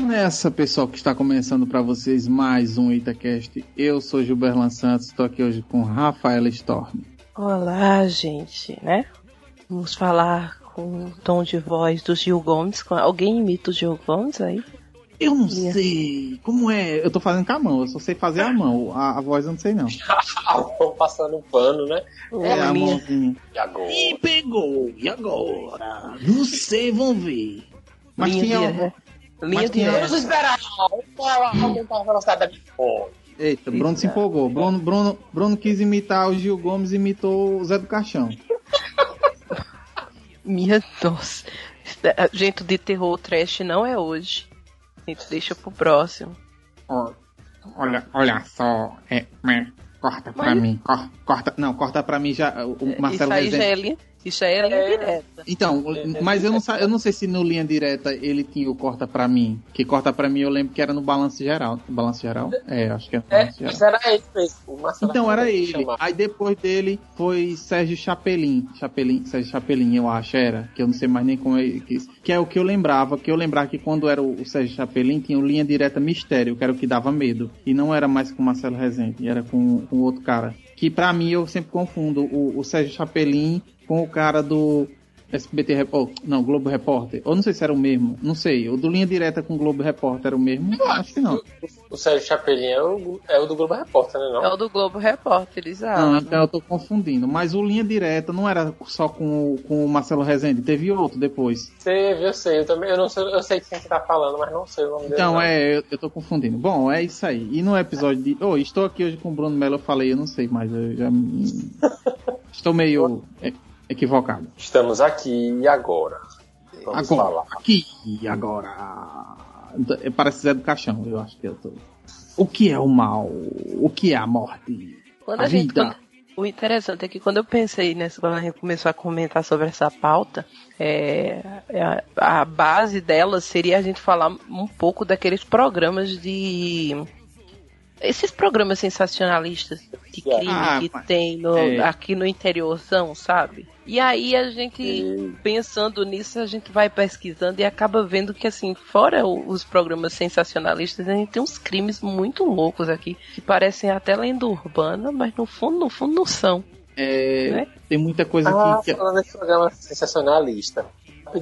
Vamos nessa, pessoal, que está começando para vocês mais um Itacast. Eu sou Gilberlan Santos, estou aqui hoje com Rafaela Storm. Olá, gente, né? Vamos falar com o tom de voz do Gil Gomes. Alguém imita o Gil Gomes aí? Eu não sei. Como é? Eu tô fazendo com a mão, eu só sei fazer a mão. A, a voz eu não sei, não. passando um pano, né? É, é a minha. mãozinha. E agora? E pegou! E agora? Vocês vão ver. Mas Linha tinha. De... Linha tinha... Vamos esperar. Aumentar a velocidade da Eita, Bruno se empolgou. Bruno, Bruno, Bruno quis imitar o Gil Gomes imitou o Zé do Caixão. Minha nossa. Gente, de terror trash não é hoje. A gente deixa pro próximo. olha, olha só. É, é, corta pra Mas... mim. Corta, corta, não, corta pra mim já. O Marcelo Isso aí já é linha, isso aí é linha é. direta. Então, mas eu não, eu não sei se no linha direta ele tinha o corta pra mim. Que corta pra mim eu lembro que era no balanço geral. Balanço geral? É, acho que é. É, isso era ele mesmo. Então era ele. Aí depois dele foi Sérgio Chapelin. Chapelin, Sérgio Chapelin, eu acho, era. Que eu não sei mais nem como é. Que, que é o que eu lembrava. Que eu lembrava que quando era o, Sérgio Chapelin tinha o linha direta mistério, que era o que dava medo. E não era mais com o Marcelo Rezende, era com o outro cara que para mim eu sempre confundo o, o Sérgio Chapelin com o cara do SBT Repórter. Não, Globo Repórter. Ou não sei se era o mesmo. Não sei. O do Linha Direta com o Globo Repórter era o mesmo? Eu acho que não. O, o Sérgio Chapelin é o, é o do Globo Repórter, né? Não? É o do Globo Repórter, exato. Não, então eu tô confundindo. Mas o Linha Direta não era só com, com o Marcelo Rezende. Teve outro depois. Teve, eu sei. Eu também eu não sei, eu sei quem você tá falando, mas não sei o nome então, dele. Então, é, eu, eu tô confundindo. Bom, é isso aí. E no episódio de. Oh, estou aqui hoje com o Bruno Mello, eu falei, eu não sei mais. Eu já. estou meio equivocado. Estamos aqui e agora. Vamos agora, falar. Aqui e agora. Parece Zé do Caixão, eu acho que eu tô. O que é o mal? O que é a morte? Quando a, a gente, vida? Quando, o interessante é que quando eu pensei nessa, quando a gente começou a comentar sobre essa pauta, é, é a, a base dela seria a gente falar um pouco daqueles programas de esses programas sensacionalistas de crime ah, que tem no, é. aqui no interiorzão, sabe? E aí a gente, pensando nisso, a gente vai pesquisando e acaba vendo que, assim, fora os programas sensacionalistas, a gente tem uns crimes muito loucos aqui, que parecem até lenda urbana, mas no fundo, no fundo não são. É, né? Tem muita coisa ah, aqui que... falando desse programa sensacionalista,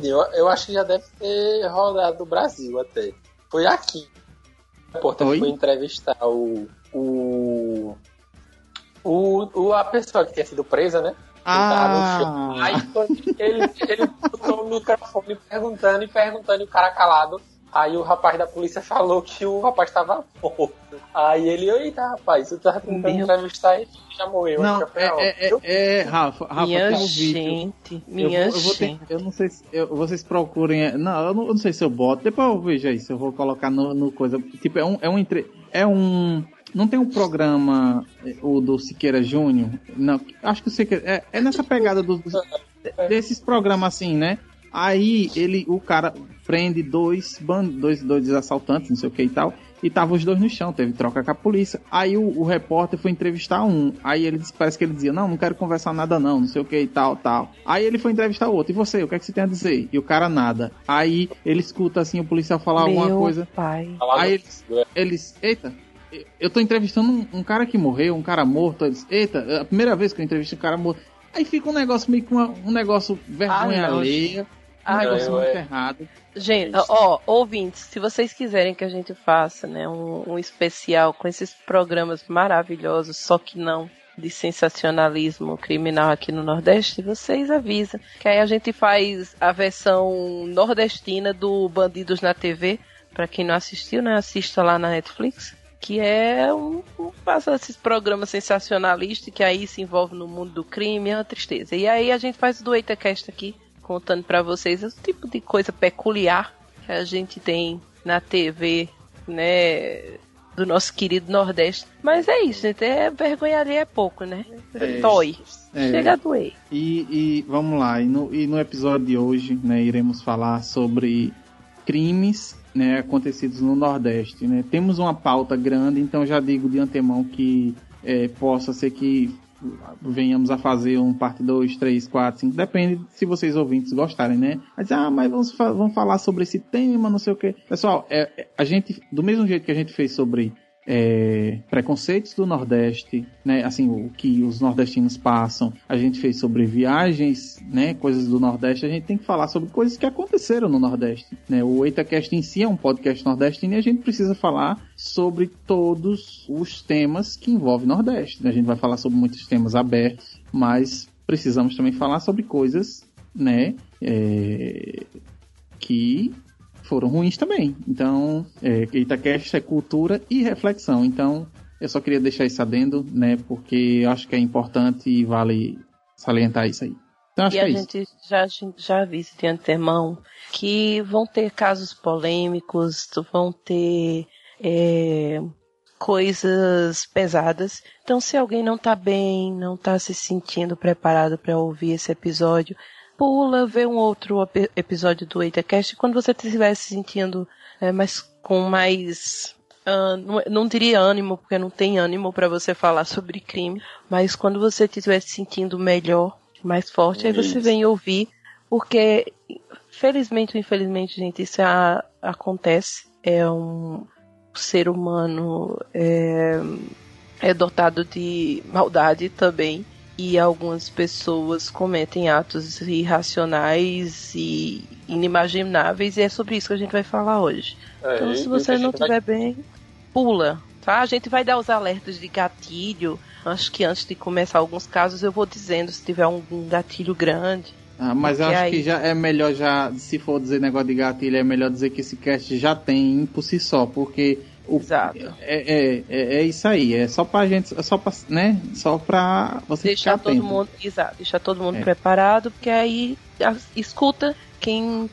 eu, eu acho que já deve ter rodado no Brasil até. Foi aqui repórter Oi? foi entrevistar o, o, o, o, a pessoa que tinha sido presa, né? Ah. Aí ele, ele botou o microfone perguntando e perguntando e o cara calado. Aí o rapaz da polícia falou que o rapaz estava morto. Aí ele, eita rapaz, eu tava tentando Meu... entrevistar ele já morreu. Não, é, é, é, é, Rafa, Rafa, minha tem um gente, vídeo. Minha eu vou, eu vou ter, eu não sei se eu, vocês procurem. Não eu, não, eu não sei se eu boto. Depois eu vejo aí se eu vou colocar no, no coisa. Tipo, é um, é um entre, é um não tem um programa, o do Siqueira Júnior? Não, acho que o Siqueira. É, é nessa pegada do, desses programas assim, né? Aí ele, o cara prende dois, dois, dois assaltantes, não sei o que e tal, e tava os dois no chão, teve troca com a polícia. Aí o, o repórter foi entrevistar um, aí ele parece que ele dizia, não, não quero conversar nada não, não sei o que e tal, tal. Aí ele foi entrevistar o outro, e você, o que é que você tem a dizer? E o cara nada. Aí ele escuta assim o policial falar Meu alguma coisa. Pai. Aí eles, eles eita, eu tô entrevistando um, um, cara que morreu, um cara morto. Eles, eita, é a primeira vez que eu entrevisto um cara morto. Aí fica um negócio meio que uma, um negócio vergonha ah, alheia. Um ah, negócio muito é. errado. Gente, ó, ouvintes, se vocês quiserem que a gente faça, né, um, um especial com esses programas maravilhosos, só que não de sensacionalismo criminal aqui no Nordeste, vocês avisam. Que aí a gente faz a versão nordestina do Bandidos na TV. Para quem não assistiu, né? Assista lá na Netflix que é um, um passa esses programas sensacionalistas que aí se envolve no mundo do crime, é uma tristeza. E aí a gente faz o do EitaCast aqui, contando para vocês o tipo de coisa peculiar que a gente tem na TV, né, do nosso querido Nordeste. Mas é isso, gente, é vergonha ali é pouco, né? É, Dói. É, Chega a doer. E, e vamos lá, e no, e no episódio de hoje, né, iremos falar sobre crimes né, acontecidos no Nordeste. Né? Temos uma pauta grande, então já digo de antemão que é, possa ser que venhamos a fazer um parte 2, 3, 4, 5, depende se vocês ouvintes gostarem, né? Mas, ah, mas vamos, vamos falar sobre esse tema, não sei o que. Pessoal, é, é, a gente, do mesmo jeito que a gente fez sobre é, preconceitos do Nordeste, né? Assim, o que os nordestinos passam. A gente fez sobre viagens, né? Coisas do Nordeste. A gente tem que falar sobre coisas que aconteceram no Nordeste, né? O EitaCast em si é um podcast nordestino e a gente precisa falar sobre todos os temas que envolvem Nordeste. Né? A gente vai falar sobre muitos temas abertos, mas precisamos também falar sobre coisas, né? É, que foram ruins também. Então, é, Itacast é cultura e reflexão. Então, eu só queria deixar isso adendo, né? Porque eu acho que é importante e vale salientar isso aí. Então, acho e que a é gente isso. já, já avisa de antemão que vão ter casos polêmicos, vão ter é, coisas pesadas. Então, se alguém não tá bem, não tá se sentindo preparado para ouvir esse episódio, pula, vê um outro episódio do EitaCast. Quando você estiver se sentindo é, mais, com mais Uh, não, não, diria ânimo, porque não tem ânimo para você falar sobre crime, mas quando você estiver se sentindo melhor, mais forte, aí você vem ouvir, porque felizmente ou infelizmente, gente, isso a, acontece. É um ser humano é, é dotado de maldade também e algumas pessoas cometem atos irracionais e inimagináveis e é sobre isso que a gente vai falar hoje. É, então, se você não estiver vai... bem, pula, tá? A gente vai dar os alertas de gatilho. Acho que antes de começar alguns casos eu vou dizendo se tiver algum gatilho grande. Ah, mas eu acho aí... que já é melhor já, se for dizer negócio de gatilho, é melhor dizer que esse cast já tem por si só, porque o, Exato. É, é, é, é, isso aí, é só pra gente, é só pra, né? Só pra você deixar todo mundo, exato, deixar todo mundo é. preparado, porque aí a, escuta quem,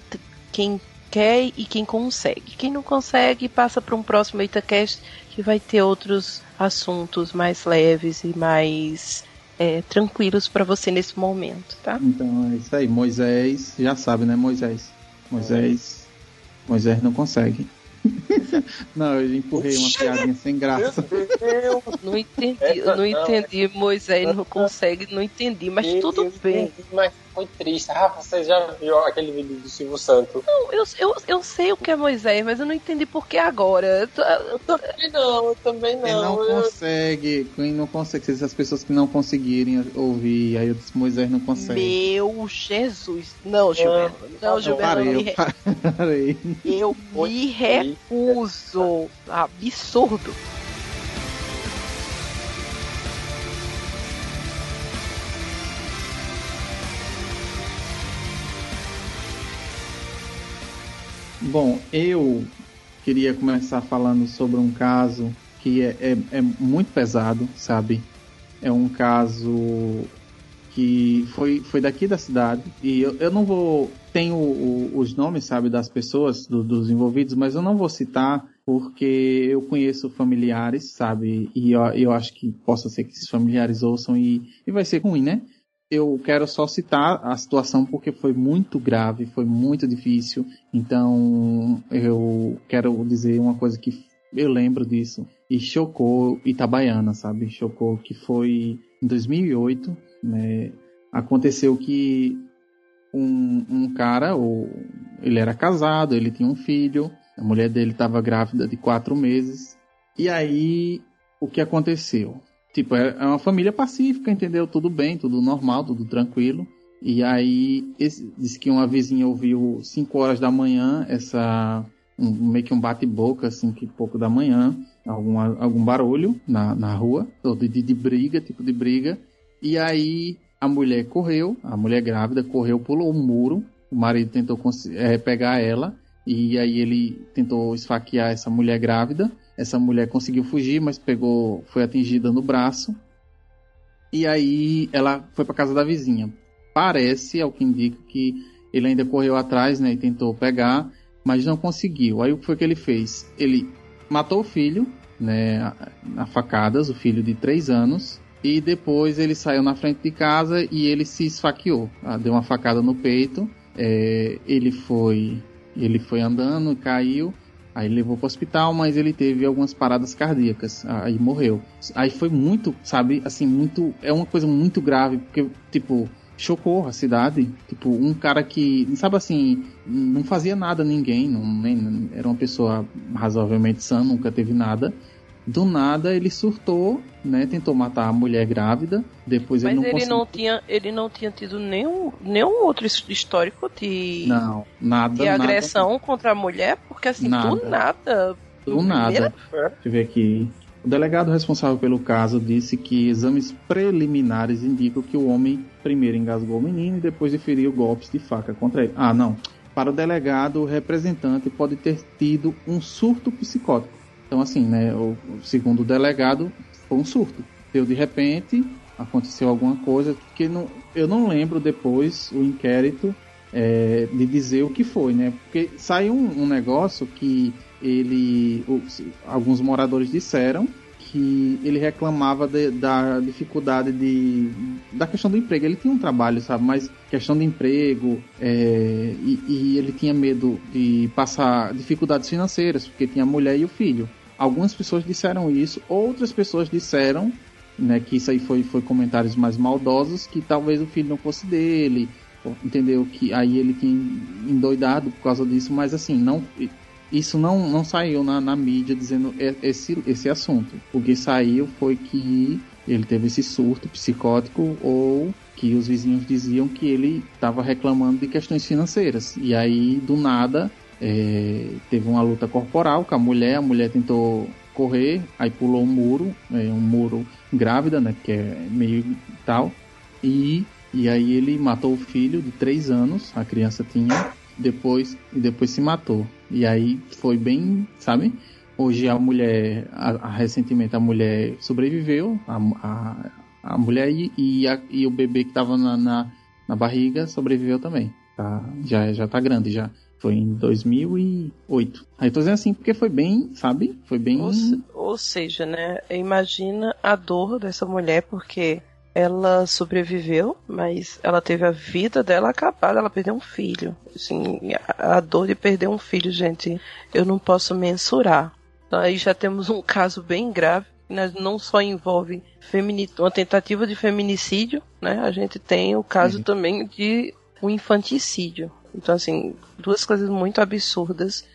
quem quer e quem consegue. Quem não consegue, passa para um próximo EitaCast que vai ter outros assuntos mais leves e mais é, tranquilos para você nesse momento, tá? Então é isso aí, Moisés, já sabe, né, Moisés? Moisés, Moisés não consegue. Não, eu empurrei uma piadinha sem graça. Não entendi, não entendi. Moisés não consegue, não entendi, mas tudo bem. Mas foi triste. Ah, você já viu aquele vídeo do Silvio Santos? Não, eu, eu, eu sei o que é Moisés, mas eu não entendi por que agora. Eu também não, eu também não. Quem não eu... consegue, quem não consegue, essas pessoas que não conseguirem ouvir, aí eu disse, Moisés não consegue. Meu Jesus. Não, Gilberto. Não, não Gilberto. Eu parei, eu parei. Eu me recuso. Absurdo. Bom, eu queria começar falando sobre um caso que é, é, é muito pesado, sabe? É um caso que foi, foi daqui da cidade e eu, eu não vou tenho o, os nomes sabe das pessoas do, dos envolvidos mas eu não vou citar porque eu conheço familiares sabe e eu, eu acho que possa ser que esses familiares ouçam e, e vai ser ruim né eu quero só citar a situação porque foi muito grave, foi muito difícil. Então, eu quero dizer uma coisa que eu lembro disso e chocou Itabaiana, sabe? Chocou que foi em 2008, né? Aconteceu que um, um cara, ou ele era casado, ele tinha um filho, a mulher dele estava grávida de quatro meses. E aí, o que aconteceu? Tipo, é, é uma família pacífica, entendeu? Tudo bem, tudo normal, tudo tranquilo. E aí, esse, disse que uma vizinha ouviu 5 horas da manhã essa. Um, meio que um bate-boca, assim, que pouco da manhã, algum, algum barulho na, na rua, ou de, de briga, tipo de briga. E aí a mulher correu, a mulher grávida correu, pulou o muro, o marido tentou é, pegar ela, e aí ele tentou esfaquear essa mulher grávida. Essa mulher conseguiu fugir, mas pegou, foi atingida no braço. E aí ela foi para casa da vizinha. Parece, ao que indica, que ele ainda correu atrás, né, e tentou pegar, mas não conseguiu. Aí o que foi que ele fez? Ele matou o filho, né, a facadas, o filho de 3 anos, e depois ele saiu na frente de casa e ele se esfaqueou. Ah, deu uma facada no peito. É, ele foi ele foi andando, caiu Aí levou pro hospital, mas ele teve algumas paradas cardíacas. Aí morreu. Aí foi muito, sabe, assim, muito. É uma coisa muito grave, porque, tipo, chocou a cidade. Tipo, um cara que, sabe assim, não fazia nada a ninguém, não, nem, era uma pessoa razoavelmente sã, nunca teve nada do nada ele surtou, né? Tentou matar a mulher grávida. Depois Mas ele não ele conseguiu. não tinha, ele não tinha tido nenhum, nenhum outro histórico de, Não, nada. de agressão contra a mulher, porque assim, Nada. do nada. Do nada. primeira- Deixa eu ver aqui. O delegado responsável pelo caso disse que exames preliminares indicam que o homem primeiro engasgou o menino e depois deferiu golpes de faca contra ele. Ah, não. Para o delegado, o representante pode ter tido um surto psicótico. Então, assim, né? O, segundo delegado, foi um surto. Deu de repente, aconteceu alguma coisa que não, eu não lembro depois o inquérito é, de dizer o que foi, né? Porque saiu um, um negócio que ele, alguns moradores disseram que ele reclamava de- da dificuldade de da questão do emprego. Ele tinha um trabalho, sabe? Mas questão de emprego é, e, e ele tinha medo de passar dificuldades financeiras porque tinha a mulher e o filho. Algumas pessoas disseram isso, outras pessoas disseram né, que isso aí foi, foi comentários mais maldosos, que talvez o filho não fosse dele, entendeu? Que aí ele tinha endoidado por causa disso, mas assim, não isso não, não saiu na, na mídia dizendo esse, esse assunto. O que saiu foi que ele teve esse surto psicótico ou que os vizinhos diziam que ele estava reclamando de questões financeiras. E aí, do nada, é, teve uma luta corporal com a mulher, a mulher tentou correr, aí pulou um muro, é, um muro grávida, né, que é meio tal, e, e aí ele matou o filho de três anos, a criança tinha, depois e depois se matou. E aí foi bem, sabe? Hoje a mulher, a, a- recentemente a mulher sobreviveu, a, a, a mulher e, e, a- e o bebê que estava na, na, na barriga sobreviveu também. Tá? Já, já tá grande já. Foi em 2008. Aí tô dizendo assim porque foi bem, sabe? Foi bem. Ou, ou seja, né? Imagina a dor dessa mulher, porque ela sobreviveu, mas ela teve a vida dela acabada, ela perdeu um filho. Assim, a, a dor de perder um filho, gente, eu não posso mensurar. Então aí já temos um caso bem grave, né? não só envolve femini- uma tentativa de feminicídio, né? A gente tem o caso Uhum. também de um infanticídio. Então, assim, duas coisas muito absurdas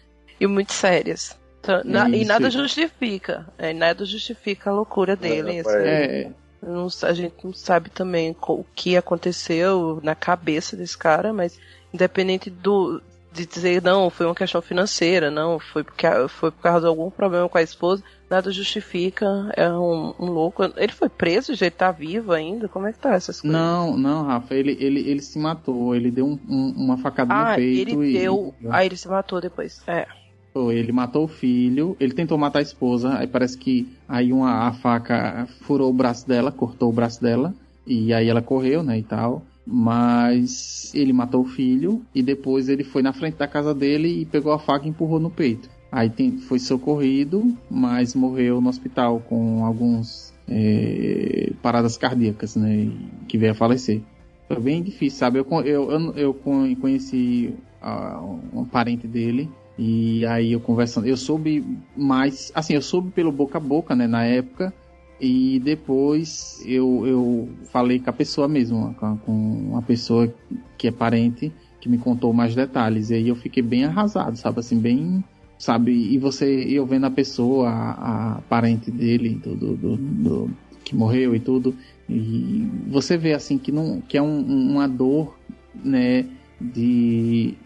e muito sérias. Então, na- e nada justifica. É, nada justifica a loucura dele. É, assim. É, Não- a gente não sabe também o que aconteceu na cabeça desse cara, mas independente do de dizer não, foi uma questão financeira, não, foi porque foi por causa de algum problema com a esposa, nada justifica, é um, um louco. Ele foi preso, já ele tá vivo ainda? Como é que tá essas coisas? não, não, Rafa, ele, ele, ele se matou, ele deu um- um- uma facada ah, no peito ele e. deu. Aí ele se matou depois. É. Ele matou o filho, ele tentou matar a esposa, aí parece que aí uma, a faca furou o braço dela, cortou o braço dela, e aí ela correu, né, e tal. Mas ele matou o filho e depois ele foi na frente da casa dele e pegou a faca e empurrou no peito. Aí tem- foi socorrido, mas morreu no hospital com alguns é, paradas cardíacas, né, que veio a falecer. Foi bem difícil, sabe? Eu, eu, eu, eu con- conheci ah, um parente dele e aí eu conversando, eu soube mais, assim, eu soube pelo boca a boca, né, na época, e depois eu, eu falei com a pessoa mesmo, com, uma pessoa que é parente, que me contou mais detalhes, e aí eu fiquei bem arrasado, sabe, assim, bem, sabe, e você, eu vendo a pessoa, a, a parente dele, do, do, do- do- que morreu e tudo, e você vê, assim, que, não, que é um- uma dor, né, de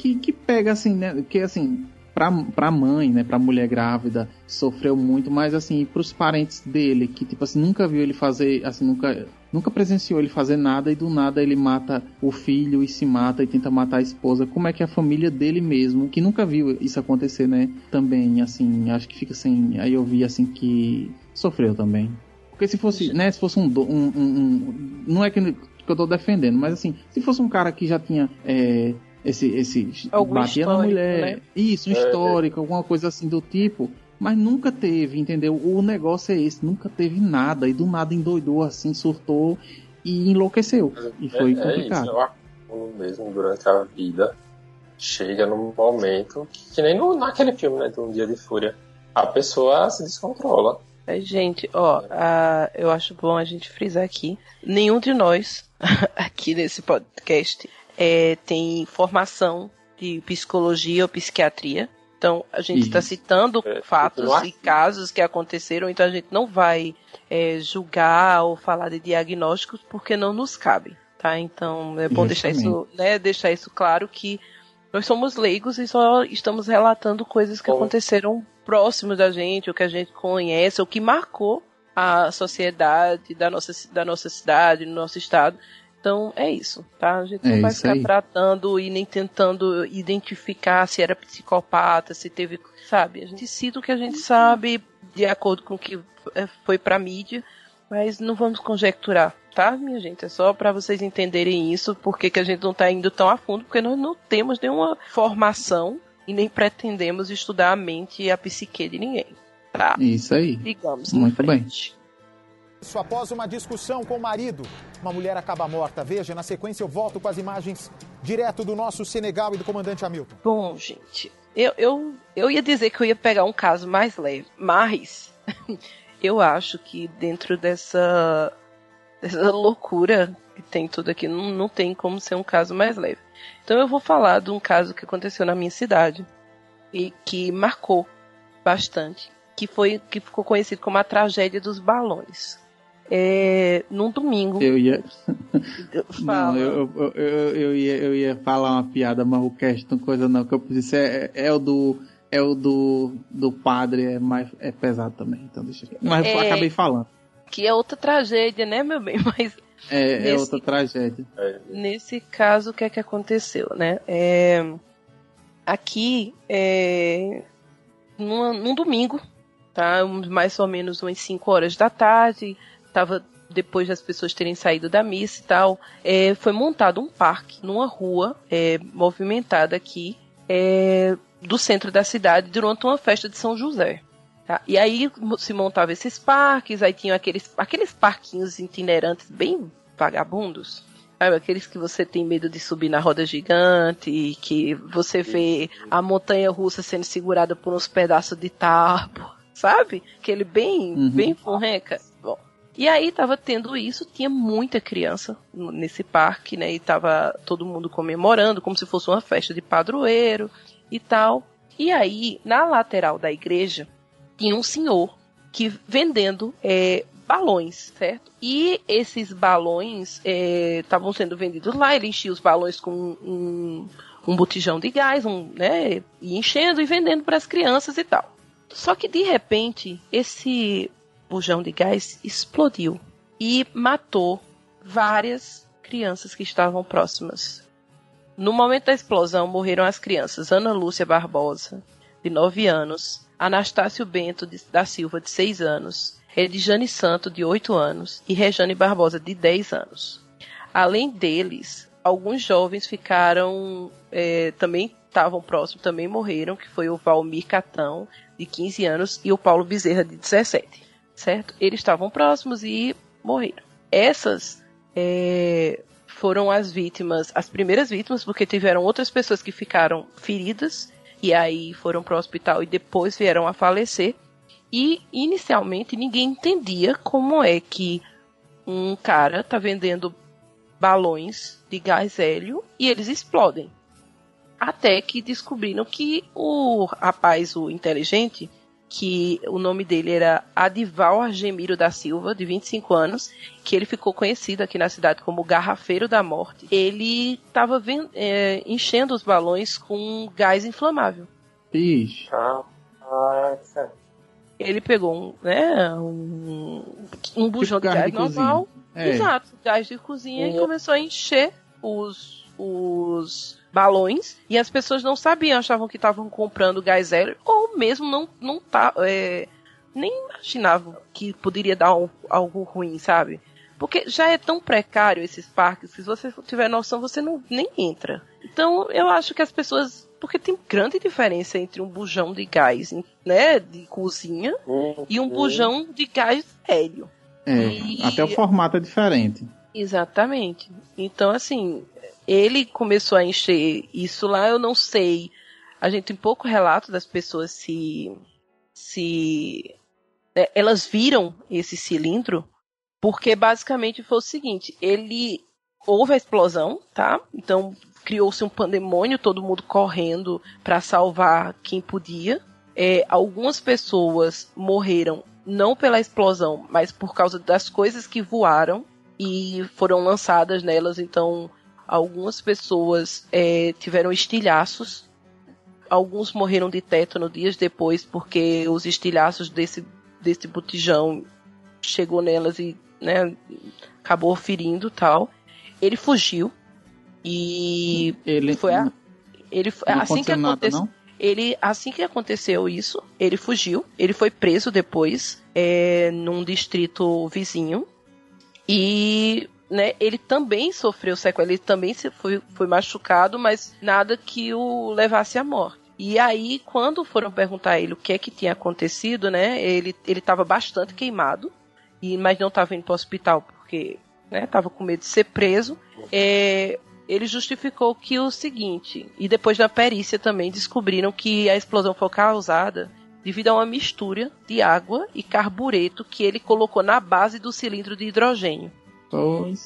que, que pega assim, né? Que assim, pra, pra mãe, né? Pra mulher grávida, sofreu muito, mas assim, pros parentes dele, que tipo assim, nunca viu ele fazer, assim, nunca, nunca presenciou ele fazer nada e do nada ele mata o filho e se mata e tenta matar a esposa. Como é que a família dele mesmo, que nunca viu isso acontecer, né? Também, assim, acho que fica assim. Aí eu vi assim que sofreu também. Porque se fosse, né, se fosse um, um, um- um- não é que, que eu tô defendendo, mas assim, se fosse um cara que já tinha é, esse, esse Algum batia na mulher, né? isso, um É, é. histórico, alguma coisa assim do tipo, mas nunca teve, entendeu? O negócio é esse, nunca teve nada e do nada endoidou assim, surtou e enlouqueceu e foi é, é isso, complicado. é um acúmulo mesmo durante a vida chega num momento que, que nem no, naquele filme, né, de Um Dia de Fúria, a pessoa se descontrola. É, gente, ó, a, eu acho bom a gente frisar aqui, nenhum de nós aqui nesse podcast é, tem formação de psicologia ou psiquiatria. Então, a gente está citando é, fatos e casos que aconteceram, então a gente não vai é, julgar ou falar de diagnósticos porque não nos cabe, tá? Então, é bom deixar isso, né, deixar isso claro que nós somos leigos e só estamos relatando coisas que Bom. aconteceram próximos da gente, ou que a gente conhece, ou que marcou a sociedade da nossa, da nossa cidade, no nosso estado. Então é isso, tá? A gente é não vai ficar aí. tratando e nem tentando identificar se era psicopata, se teve, sabe? A gente cita o que a gente sabe de acordo com o que é, foi pra mídia, mas não vamos conjecturar, tá, minha gente? É só para vocês entenderem isso, porque que a gente não tá indo tão a fundo, porque nós não temos nenhuma formação e nem pretendemos estudar a mente e a psique de ninguém. Tá? Isso aí. Digamos. Muito bem. Isso após uma discussão com o marido. Uma mulher acaba morta. Veja, na sequência eu volto com as imagens direto do nosso Senegal e do comandante Hamilton. Bom, gente, eu, eu, eu ia dizer que eu ia pegar um caso mais leve, mas eu acho que dentro dessa, dessa loucura que tem tudo aqui, não, não tem como ser um caso mais leve. Então eu vou falar de um caso que aconteceu na minha cidade e que marcou bastante, que foi que ficou conhecido como a tragédia dos balões é, num domingo. Eu ia. Fala. Não, eu, eu, eu, eu, ia, eu ia falar uma piada, mas o cast não coisa não, que eu disse é, é, é o do. É o do, do padre, é, mais, é pesado também, então deixa aqui. Mas é, eu acabei falando. Que é outra tragédia, né, meu bem? Mas. É, é nesse, é outra tragédia. Nesse caso, o que é que aconteceu, né? É, aqui, é, numa, num domingo, tá? Mais ou menos umas 5 horas da tarde, tava depois das pessoas terem saído da missa e tal, é, foi montado um parque numa rua é, movimentada aqui é, do centro da cidade durante uma festa de São José. Tá? E aí se montava esses parques, aí tinham aqueles, aqueles parquinhos itinerantes bem vagabundos. Sabe, aqueles que você tem medo de subir na roda gigante, que você vê a montanha russa sendo segurada por uns pedaços de tábua, sabe? Aquele bem, uhum. bem forreca. E aí tava tendo isso, tinha muita criança nesse parque, né? E tava todo mundo comemorando como se fosse uma festa de padroeiro e tal. E aí, na lateral da igreja, tinha um senhor que vendendo é, balões, certo? E esses balões estavam é, sendo vendidos lá, ele enchia os balões com um, um botijão de gás, um, né? E enchendo e vendendo para as crianças e tal. Só que de repente, esse bujão de gás explodiu e matou várias crianças que estavam próximas. No momento da explosão morreram as crianças Ana Lúcia Barbosa, de 9 anos, Anastácio Bento de, da Silva, de 6 anos, Edjane Santo, de 8 anos, e Rejane Barbosa, de 10 anos. Além deles, alguns jovens ficaram, é, também estavam próximos, também morreram, que foi o Valmir Catão, de 15 anos, e o Paulo Bezerra, de 17 certo? Eles estavam próximos e morreram. Essas é, foram as vítimas, as primeiras vítimas, porque tiveram outras pessoas que ficaram feridas e aí foram para o hospital e depois vieram a falecer. E inicialmente ninguém entendia como é que um cara tá vendendo balões de gás hélio e eles explodem. Até que descobriram que o rapaz, o inteligente, que o nome dele era Adival Argemiro da Silva, de 25 anos, que ele ficou conhecido aqui na cidade como Garrafeiro da Morte. Ele estava é, enchendo os balões com gás inflamável. Ixi. Ele pegou um, né, um, um bujão tipo de gás de normal, é. exato, gás de cozinha, e começou a encher os, os balões e as pessoas não sabiam, achavam que estavam comprando gás hélio ou mesmo não não tá é, nem imaginavam que poderia dar um, algo ruim, sabe? Porque já é tão precário esses parques que se você tiver noção você não nem entra. Então eu acho que as pessoas porque tem grande diferença entre um bujão de gás, né, de cozinha uhum. e um bujão de gás hélio. É, e... até o formato é diferente. Exatamente. Então, assim, ele começou a encher isso lá, eu não sei. A gente tem pouco relato das pessoas se. se. Né, elas viram esse cilindro, porque basicamente foi o seguinte: ele. houve a explosão, tá? Então criou-se um pandemônio, todo mundo correndo para salvar quem podia. É, algumas pessoas morreram não pela explosão, mas por causa das coisas que voaram e foram lançadas nelas. Então, algumas pessoas é, tiveram estilhaços. Alguns morreram de tétano dias depois, porque os estilhaços desse, desse botijão chegou nelas e né, acabou ferindo tal. Ele fugiu e ele foi a, ele não assim que aconteceu. Ele, assim que aconteceu isso, ele fugiu. Ele foi preso depois, é, num distrito vizinho. E né, ele também sofreu sequela, ele também foi, foi machucado, mas nada que o levasse à morte. E aí, quando foram perguntar a ele o que é que tinha acontecido, né, ele estava bastante queimado, e, mas não estava indo para o hospital porque estava né, com medo de ser preso. É, ele justificou que o seguinte, e depois da perícia também descobriram que a explosão foi causada devido a uma mistura de água e carbureto que ele colocou na base do cilindro de hidrogênio.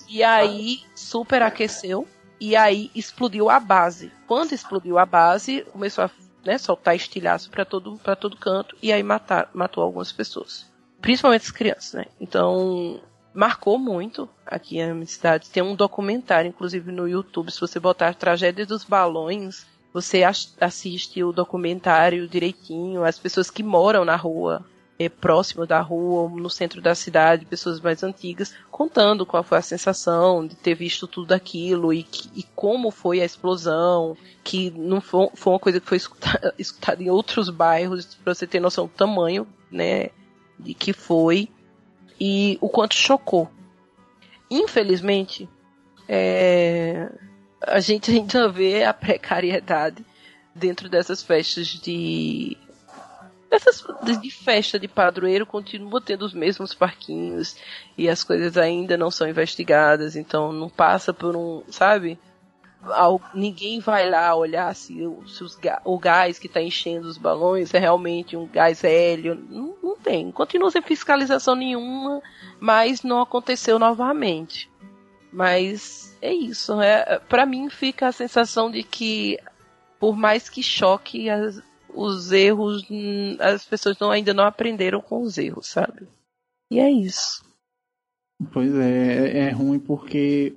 E aí superaqueceu e aí explodiu a base. Quando explodiu a base, começou a né, soltar estilhaço para todo, pra todo canto e aí matar, matou algumas pessoas. Principalmente as crianças, né? Então, marcou muito aqui a minha cidade. Tem um documentário, inclusive, no YouTube. Se você botar tragédia dos balões, você assiste o documentário direitinho. As pessoas que moram na rua, é, próximo da rua, no centro da cidade, pessoas mais antigas, contando qual foi a sensação de ter visto tudo aquilo e, e como foi a explosão, que não foi, foi uma coisa que foi escutada, escutada em outros bairros, para você ter noção do tamanho, né, de que foi e o quanto chocou. Infelizmente, é, a gente ainda vê a precariedade dentro dessas festas de essas de festa de padroeiro continua tendo os mesmos parquinhos e as coisas ainda não são investigadas, então não passa por um, sabe? ninguém vai lá olhar se, se os, o gás que está enchendo os balões é realmente um gás hélio. Não, não tem. Continua sem fiscalização nenhuma, mas não aconteceu novamente. Mas é isso. É, para mim fica a sensação de que, por mais que choque, as, os erros, as pessoas não, ainda não aprenderam com os erros, sabe? E é isso. Pois é, é ruim porque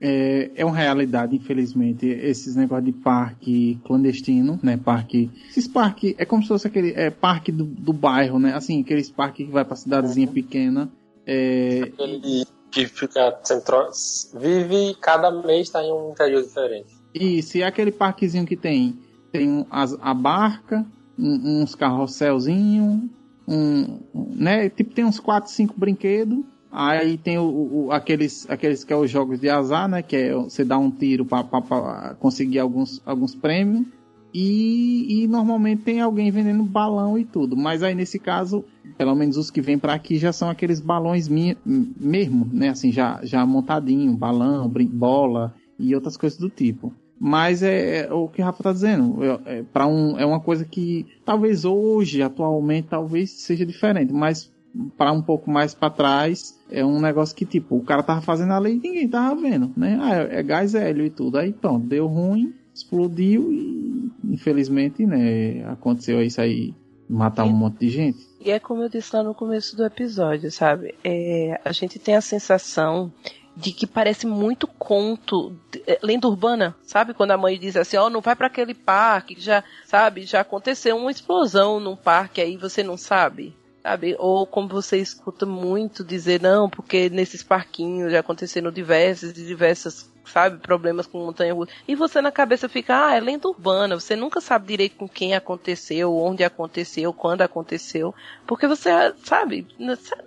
é, é uma realidade, infelizmente, esses negócios de parque clandestino, né? Parque. Esses parques, é como se fosse aquele é, parque do, do bairro, né? Assim, aqueles parques que vai pra cidadezinha uhum. pequena. É... Aquele que fica centro... vive cada mês está em um interior diferente. Isso, e é aquele parquezinho que tem tem as, a barca, um, uns carrosselzinhos, um, né? Tipo, tem uns 4, 5 brinquedos Aí tem o, o, aqueles, aqueles que é os jogos de azar, né? Que é você dá um tiro para conseguir alguns, alguns prêmios. E, e, normalmente tem alguém vendendo balão e tudo. Mas aí nesse caso, pelo menos os que vêm para aqui já são aqueles balões mesmo, né? Assim, já, já montadinho, balão, bola e outras coisas do tipo. Mas é, é o que o Rafa tá dizendo. É, é, para um, é uma coisa que talvez hoje, atualmente, talvez seja diferente. Mas para um pouco mais para trás, é um negócio que, tipo, o cara tava fazendo a lei e ninguém tava vendo, né? Ah, é, é gás hélio e tudo. Aí pronto, deu ruim, explodiu e infelizmente, né, aconteceu isso aí, matar um monte de gente. E é como eu disse lá no começo do episódio, sabe? É, a gente tem a sensação de que parece muito conto, é, lenda urbana, sabe? Quando a mãe diz assim, ó, oh, não vai para aquele parque, já, sabe? Já aconteceu uma explosão num parque aí, você não sabe sabe? Ou como você escuta muito dizer, não, porque nesses parquinhos já aconteceram diversas e diversas, sabe, problemas com montanha russa. E você na cabeça fica, ah, é lenda urbana, você nunca sabe direito com quem aconteceu, onde aconteceu, quando aconteceu, porque você, sabe,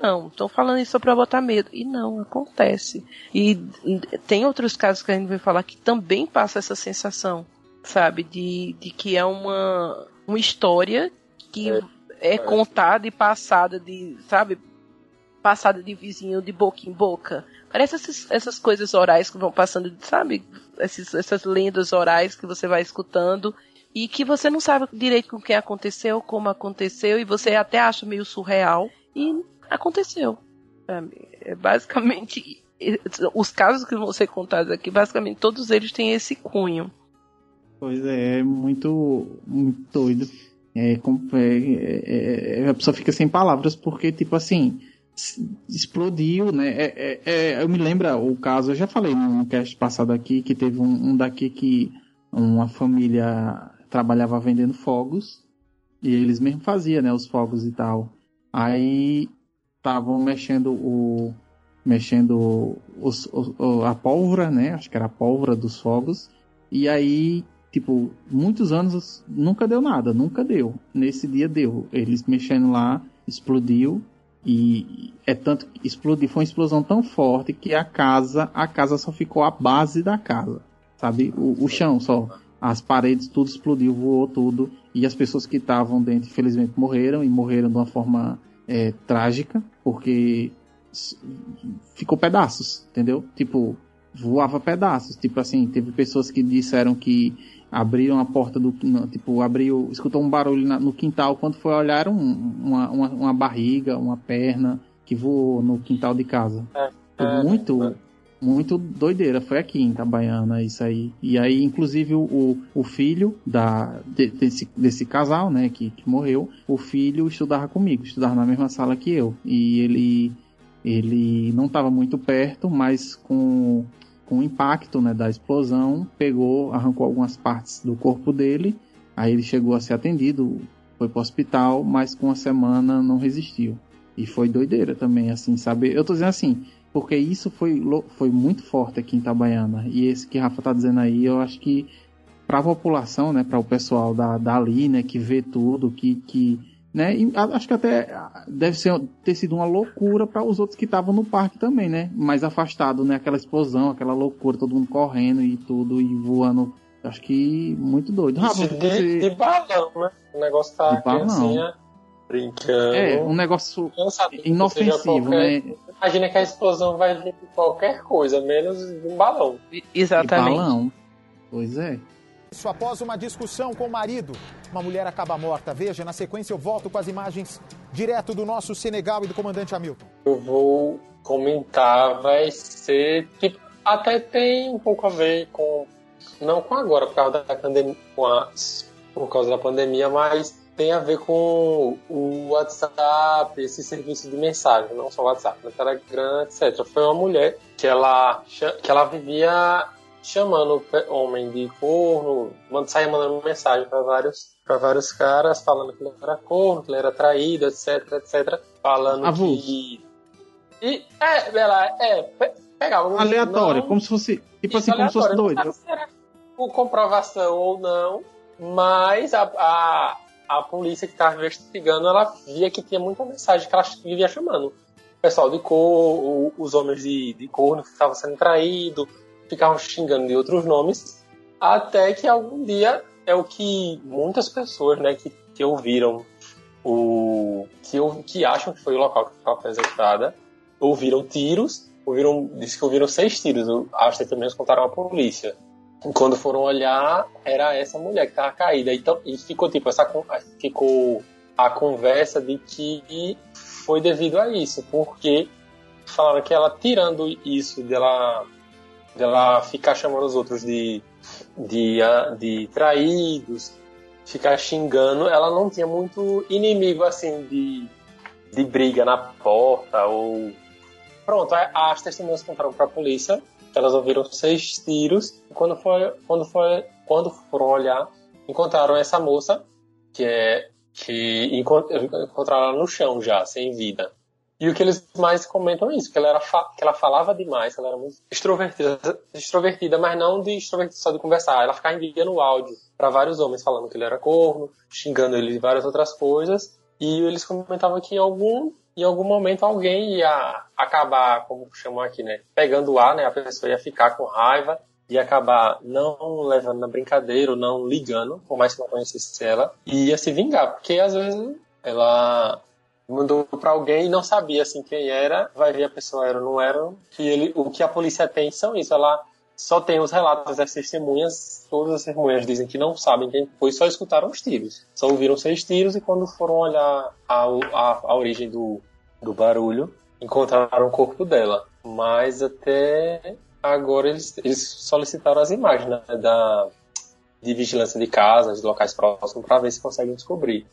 não, estão falando isso só pra botar medo. E não, acontece. E tem outros casos que a gente vai falar que também passa essa sensação, sabe, de, de que é uma, uma história que é é contada e passada de, sabe, passada de vizinho de boca em boca. Parece essas, essas coisas orais que vão passando, sabe? Esses, essas lendas orais que você vai escutando e que você não sabe direito com quem aconteceu, como aconteceu, e você até acha meio surreal. E aconteceu. É basicamente, os casos que vão ser contados aqui, basicamente todos eles têm esse cunho. Pois é, é muito, muito doido. É, é, é, a pessoa fica sem palavras porque, tipo assim, explodiu, né? É, é, é, eu me lembro o caso, eu já falei no cast passado aqui, que teve um, um daqui que uma família trabalhava vendendo fogos e eles mesmo faziam, né, os fogos e tal. Aí estavam mexendo o mexendo os, os, a pólvora, né? Acho que era a pólvora dos fogos. E aí tipo, muitos anos nunca deu nada, nunca deu. Nesse dia deu. Eles mexendo lá, explodiu e é tanto que explodiu, foi uma explosão tão forte que a casa, a casa só ficou a base da casa, sabe? O, o chão só, as paredes tudo explodiu, voou tudo e as pessoas que estavam dentro, infelizmente, morreram e morreram de uma forma é, trágica, porque ficou pedaços, entendeu? Tipo, voava pedaços. Tipo assim, teve pessoas que disseram que abriram a porta do. Tipo, abriu. escutou um barulho na, no quintal. Quando foi olhar, um, uma, uma, uma, barriga, uma perna que voou no quintal de casa. É, é, muito. É. Muito doideira, foi aqui em Itabaiana isso aí. E aí, inclusive, o, o filho da, de, desse, desse casal, né, que, que morreu, o filho estudava comigo, estudava na mesma sala que eu. E ele ele não estava muito perto, mas com com o impacto né, da explosão, pegou, arrancou algumas partes do corpo dele. Aí ele chegou a ser atendido, foi para o hospital, mas com uma semana não resistiu. E foi doideira também, assim, sabe? Eu tô dizendo assim, porque isso foi, foi muito forte aqui em Itabaiana. E esse que Rafa tá dizendo aí, eu acho que para a população, né, para o pessoal da, dali, né, que vê tudo, que, que né? E acho que até deve ser, ter sido uma loucura para os outros que estavam no parque também, né? Mais afastado, né? Aquela explosão, aquela loucura, todo mundo correndo e tudo e voando. Acho que muito doido. Rafa, de, você... de balão, né? O negócio tá de balão. brincando. É, um negócio inofensivo, qualquer... né? Imagina que a explosão vai vir de qualquer coisa, menos de um balão. Exatamente. De balão. Pois é. Isso após uma discussão com o marido. Uma mulher acaba morta. Veja, na sequência eu volto com as imagens direto do nosso Senegal e do comandante Hamilton. Eu vou comentar, vai ser tipo, até tem um pouco a ver com não com agora por causa da pandemia, por causa da pandemia, mas tem a ver com o WhatsApp, esse serviço de mensagem, não só o WhatsApp, no Telegram, etc. Foi uma mulher que ela que ela vivia chamando o homem de corno, saia mandando mensagem para vários para vários caras falando que ele era corno, que ele era traído, etc, etc, falando Avulso. que e é, ela é pegava aleatório, não, como se fosse tipo assim, como se fosse doido. Se era por comprovação ou não, mas a, a, a polícia que estava investigando, ela via que tinha muita mensagem que ela vivia chamando. O pessoal de cor, os homens de, de corno que estavam sendo traídos, ficavam xingando de outros nomes, até que algum dia é o que muitas pessoas, né, que, que ouviram o que, que acham que foi o local que foi executada, ouviram tiros, ouviram, disse que ouviram seis tiros, as testemunhas contaram à polícia. E quando foram olhar, era essa mulher que estava caída. Então, e ficou tipo essa ficou a conversa de que foi devido a isso, porque falaram que ela tirando isso dela dela ficar chamando os outros de, de, de traídos, ficar xingando, ela não tinha muito inimigo assim de, de briga na porta ou. Pronto, as testemunhas contaram para a polícia elas ouviram seis tiros quando, foi, quando, foi, quando foram olhar, encontraram essa moça que é que encontraram ela no chão já, sem vida. E o que eles mais comentam é isso, que ela, era que ela falava demais, que ela era muito extrovertida, extrovertida, mas não de extrovertida só de conversar. Ela ficava enviando áudio para vários homens falando que ele era corno, xingando ele de várias outras coisas. E eles comentavam que em algum, em algum momento alguém ia acabar, como chamam aqui, né? Pegando o ar, né? A pessoa ia ficar com raiva e acabar não levando na brincadeira ou não ligando, por mais que não conhecesse ela, e ia se vingar, porque às vezes ela mandou para alguém e não sabia assim quem era, vai ver a pessoa era ou não era. E ele, o que a polícia tem são isso, ela só tem os relatos das testemunhas, todas as testemunhas dizem que não sabem quem foi, só escutaram os tiros. Só ouviram seis tiros e quando foram olhar a, a, a origem do, do barulho, encontraram o corpo dela. Mas até agora eles, eles solicitaram as imagens né, da, de vigilância de casas, de locais próximos, para ver se conseguem descobrir.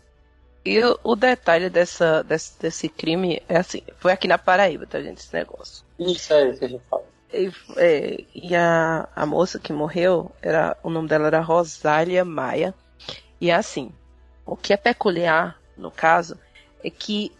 E o, o detalhe dessa, desse, desse, crime é assim, foi aqui na Paraíba, tá, gente, esse negócio. Isso é isso que a gente fala. E, é, e a, a moça que morreu, era, o nome dela era Rosália Maia. E é assim, o que é peculiar no caso é que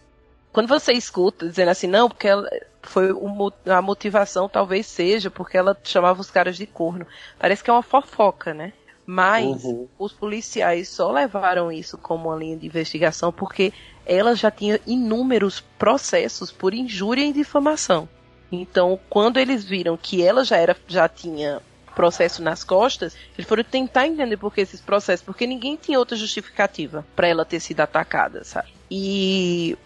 quando você escuta dizendo assim, não, porque ela, foi um, a motivação talvez seja porque ela chamava os caras de corno. Parece que é uma fofoca, né? Mas uhum. os policiais só levaram isso como uma linha de investigação porque ela já tinha inúmeros processos por injúria e difamação. Então, quando eles viram que ela já era, já tinha processo nas costas, eles foram tentar entender por que esses processos, porque ninguém tinha outra justificativa para ela ter sido atacada, sabe? E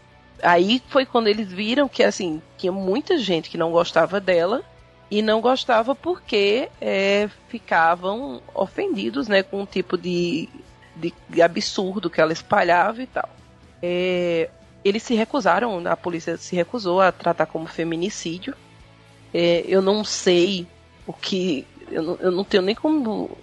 aí foi quando eles viram que assim tinha muita gente que não gostava dela e não gostava porque é, ficavam ofendidos, né, com um tipo de, de, de absurdo que ela espalhava e tal. É, eles se recusaram, a polícia se recusou a tratar como feminicídio. É, eu não sei o que. Eu não, eu não tenho nem como.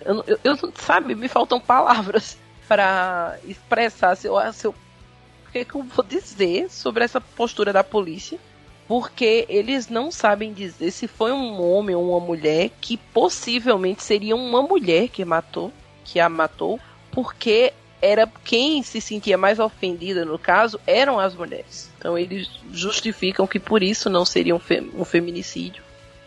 Eu, eu, eu sabe, me faltam palavras para expressar se eu, se eu, o que, é que eu vou dizer sobre essa postura da polícia porque eles não sabem dizer se foi um homem ou uma mulher que possivelmente seria uma mulher que matou, que a matou, porque era quem se sentia mais ofendida no caso eram as mulheres. Então eles justificam que por isso não seria um, um feminicídio,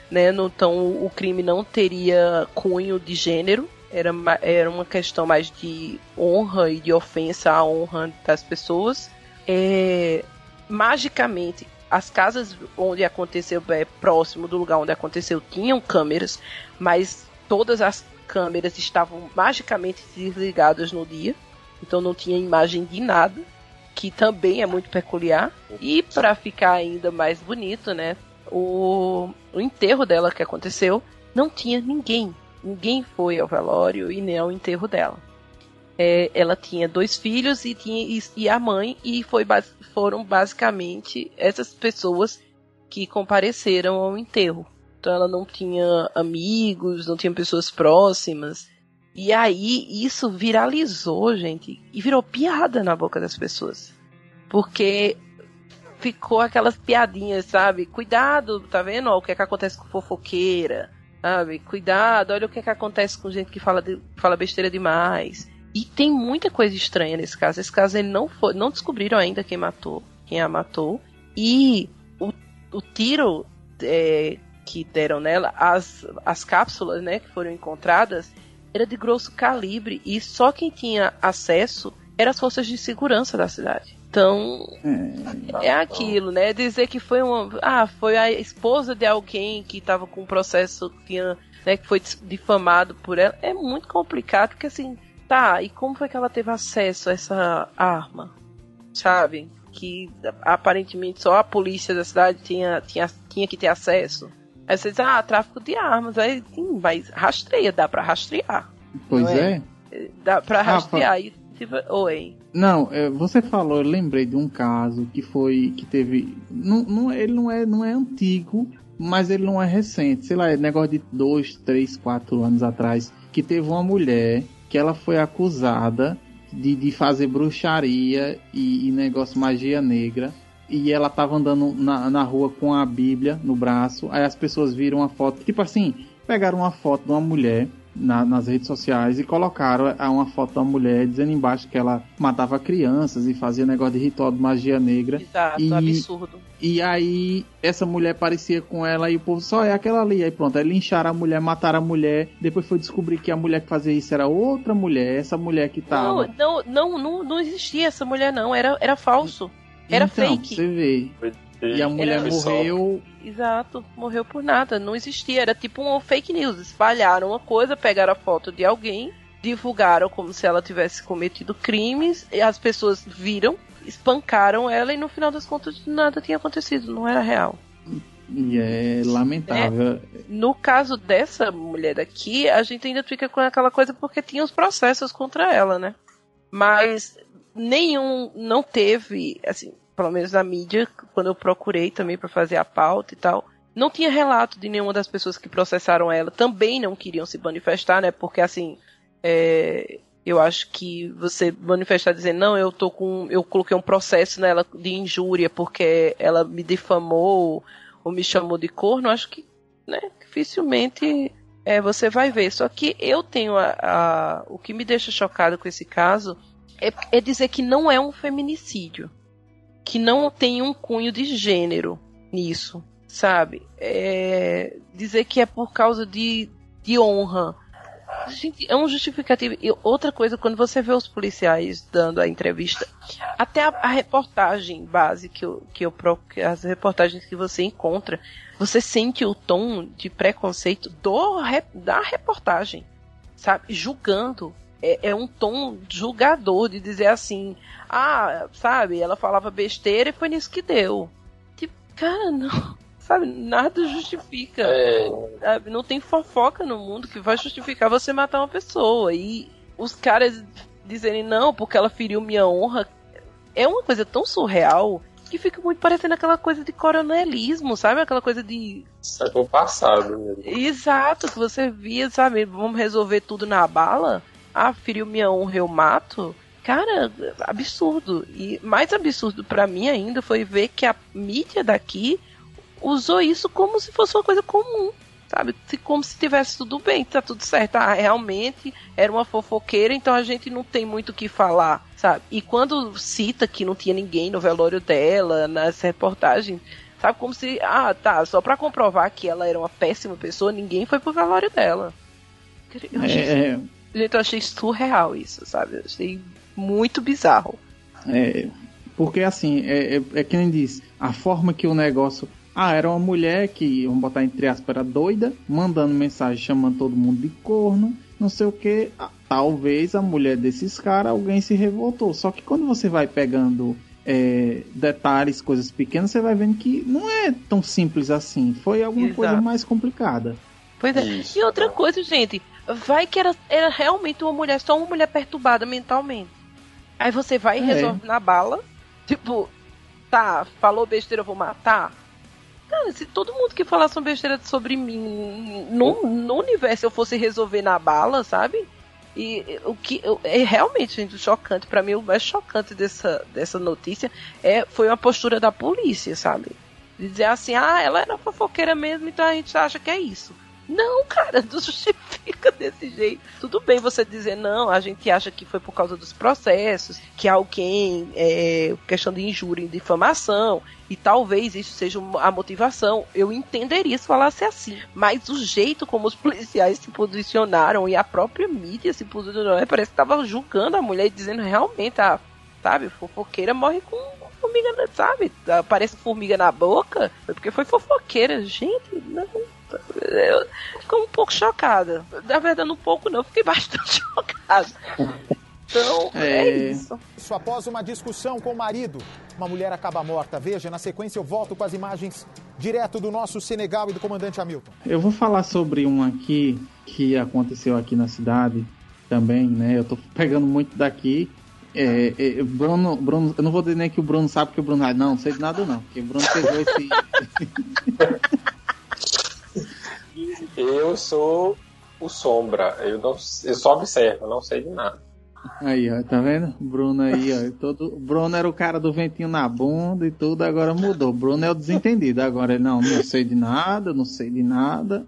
né? Então o crime não teria cunho de gênero, era, era uma questão mais de honra e de ofensa à honra das pessoas. É, magicamente as casas onde aconteceu, é, próximo do lugar onde aconteceu, tinham câmeras, mas todas as câmeras estavam magicamente desligadas no dia, então não tinha imagem de nada, que também é muito peculiar. E para ficar ainda mais bonito, né, o, o enterro dela que aconteceu, não tinha ninguém. Ninguém foi ao velório e nem ao enterro dela é, ela tinha dois filhos e, tinha, e, e a mãe, e foi, foram basicamente essas pessoas que compareceram ao enterro. Então ela não tinha amigos, não tinha pessoas próximas. E aí isso viralizou, gente, e virou piada na boca das pessoas. Porque ficou aquelas piadinhas, sabe? Cuidado, tá vendo? Ó, o que é que acontece com fofoqueira, sabe? Cuidado, olha o que é que acontece com gente que fala, de, fala besteira demais. E tem muita coisa estranha nesse caso. Esse caso ele não foi, não descobriram ainda quem matou, quem a matou. E o, o tiro é, que deram nela, as, as cápsulas, né, que foram encontradas, era de grosso calibre e só quem tinha acesso eram as forças de segurança da cidade. Então, é, é aquilo, né? Dizer que foi uma. Ah, foi a esposa de alguém que estava com um processo que, né, que foi difamado por ela. É muito complicado, porque assim, Tá, e como foi que ela teve acesso a essa arma? Sabe? Que aparentemente só a polícia da cidade tinha, tinha, tinha que ter acesso. Aí você diz, ah, tráfico de armas. Aí, sim, mas rastreia, dá pra rastrear. Pois é. é. Dá pra rastrear. E, tipo, oi. Não, é, você falou, eu lembrei de um caso que foi, que teve, não, não, ele não é, não é antigo, mas ele não é recente, sei lá, é negócio de dois, três, quatro anos atrás, que teve uma mulher que ela foi acusada de, de fazer bruxaria e, e negócio magia negra. E ela tava andando na, na rua com a Bíblia no braço. Aí as pessoas viram uma foto, tipo assim, pegaram uma foto de uma mulher na, nas redes sociais e colocaram uma foto da mulher dizendo embaixo que ela matava crianças e fazia negócio de ritual de magia negra. Exato, e, absurdo. E aí essa mulher parecia com ela e o povo só é aquela ali. Aí pronto, aí lincharam a mulher, mataram a mulher. Depois foi descobrir que a mulher que fazia isso era outra mulher, essa mulher que tava. Não, não, não, não, não existia essa mulher não, era, era falso. Era então, fake. Você vê. E a mulher era... morreu. Exato, morreu por nada, não existia, era tipo um fake news. Espalharam uma coisa, pegaram a foto de alguém, divulgaram como se ela tivesse cometido crimes, e as pessoas viram, espancaram ela e no final das contas nada tinha acontecido, não era real. E é lamentável. É, no caso dessa mulher aqui, a gente ainda fica com aquela coisa porque tinha os processos contra ela, né? Mas nenhum não teve, assim, pelo menos na mídia, quando eu procurei também para fazer a pauta e tal, não tinha relato de nenhuma das pessoas que processaram ela. Também não queriam se manifestar, né? Porque assim, é, eu acho que você manifestar dizendo, não, eu tô com. Eu coloquei um processo nela de injúria porque ela me difamou ou me chamou de corno, acho que né, dificilmente é, você vai ver. Só que eu tenho a, a, o que me deixa chocado com esse caso é, é dizer que não é um feminicídio, que não tem um cunho de gênero nisso, sabe? É, dizer que é por causa de, de honra Gente, é um justificativo. E outra coisa, quando você vê os policiais dando a entrevista, até a, a reportagem base que eu, que eu as reportagens que você encontra, você sente o tom de preconceito do, da reportagem, sabe? Julgando. É, é um tom julgador de dizer assim, ah, sabe, ela falava besteira e foi nisso que deu. Tipo, cara, não Sabe, nada justifica. É... Sabe? Não tem fofoca no mundo que vai justificar você matar uma pessoa. E os caras dizerem não, porque ela feriu minha honra, é uma coisa tão surreal que fica muito parecendo aquela coisa de coronelismo, sabe? Aquela coisa de. Século passado mesmo. Exato, que você via, sabe? Vamos resolver tudo na bala. Ah, feriu minha honra, eu mato. Cara, absurdo. E mais absurdo para mim ainda foi ver que a mídia daqui usou isso como se fosse uma coisa comum, sabe? Como se tivesse tudo bem, tá tudo certo. Ah, realmente era uma fofoqueira, então a gente não tem muito o que falar, sabe? E quando cita que não tinha ninguém no velório dela, nas reportagens, sabe? Como se, ah, tá, só pra comprovar que ela era uma péssima pessoa, ninguém foi pro velório dela. Eu achei, é... Gente, eu achei surreal isso, sabe? Eu achei muito bizarro. É, porque assim, é, é, é que nem diz, a forma que o negócio ah, era uma mulher que, vamos botar entre aspas, era doida, mandando mensagem chamando todo mundo de corno, não sei o que. Talvez a mulher desses caras, alguém se revoltou. Só que quando você vai pegando é, detalhes, coisas pequenas, você vai vendo que não é tão simples assim. Foi alguma Exato. coisa mais complicada. Pois é. Isso. E outra coisa, gente, vai que era, era realmente uma mulher, só uma mulher perturbada mentalmente. Aí você vai e é. resolve na bala. Tipo, tá, falou besteira, eu vou matar Cara, se todo mundo que falasse uma besteira sobre mim no, no universo eu fosse resolver na bala, sabe? E o que é realmente gente, chocante, para mim o mais chocante dessa, dessa notícia é foi a postura da polícia, sabe? Dizer assim, ah, ela era fofoqueira mesmo, então a gente acha que é isso. Não, cara, não justifica desse jeito. Tudo bem você dizer, não, a gente acha que foi por causa dos processos, que alguém, é, questão de injúria e difamação, e talvez isso seja a motivação. Eu entenderia se falasse assim. Mas o jeito como os policiais se posicionaram e a própria mídia se posicionou, é, parece que estava julgando a mulher e dizendo realmente, a, sabe, fofoqueira morre com formiga, sabe? Aparece formiga na boca, foi porque foi fofoqueira. Gente, não eu fico um pouco chocada. Na verdade, um pouco não, fiquei bastante chocada. Então, é... é isso. Isso após uma discussão com o marido. Uma mulher acaba morta. Veja, na sequência eu volto com as imagens direto do nosso Senegal e do comandante Hamilton. Eu vou falar sobre um aqui que aconteceu aqui na cidade também, né? Eu tô pegando muito daqui. É, é, Bruno, Bruno, eu não vou dizer nem que o Bruno sabe que o Bruno. Não, não sei de nada não, porque o Bruno pegou esse. Eu sou o Sombra. Eu, não, eu só observo, não sei de nada. Aí, ó, tá vendo? Bruno aí, ó. Todo... Bruno era o cara do ventinho na bunda e tudo, agora mudou. Bruno é o desentendido. Agora ele, não, não sei de nada, não sei de nada.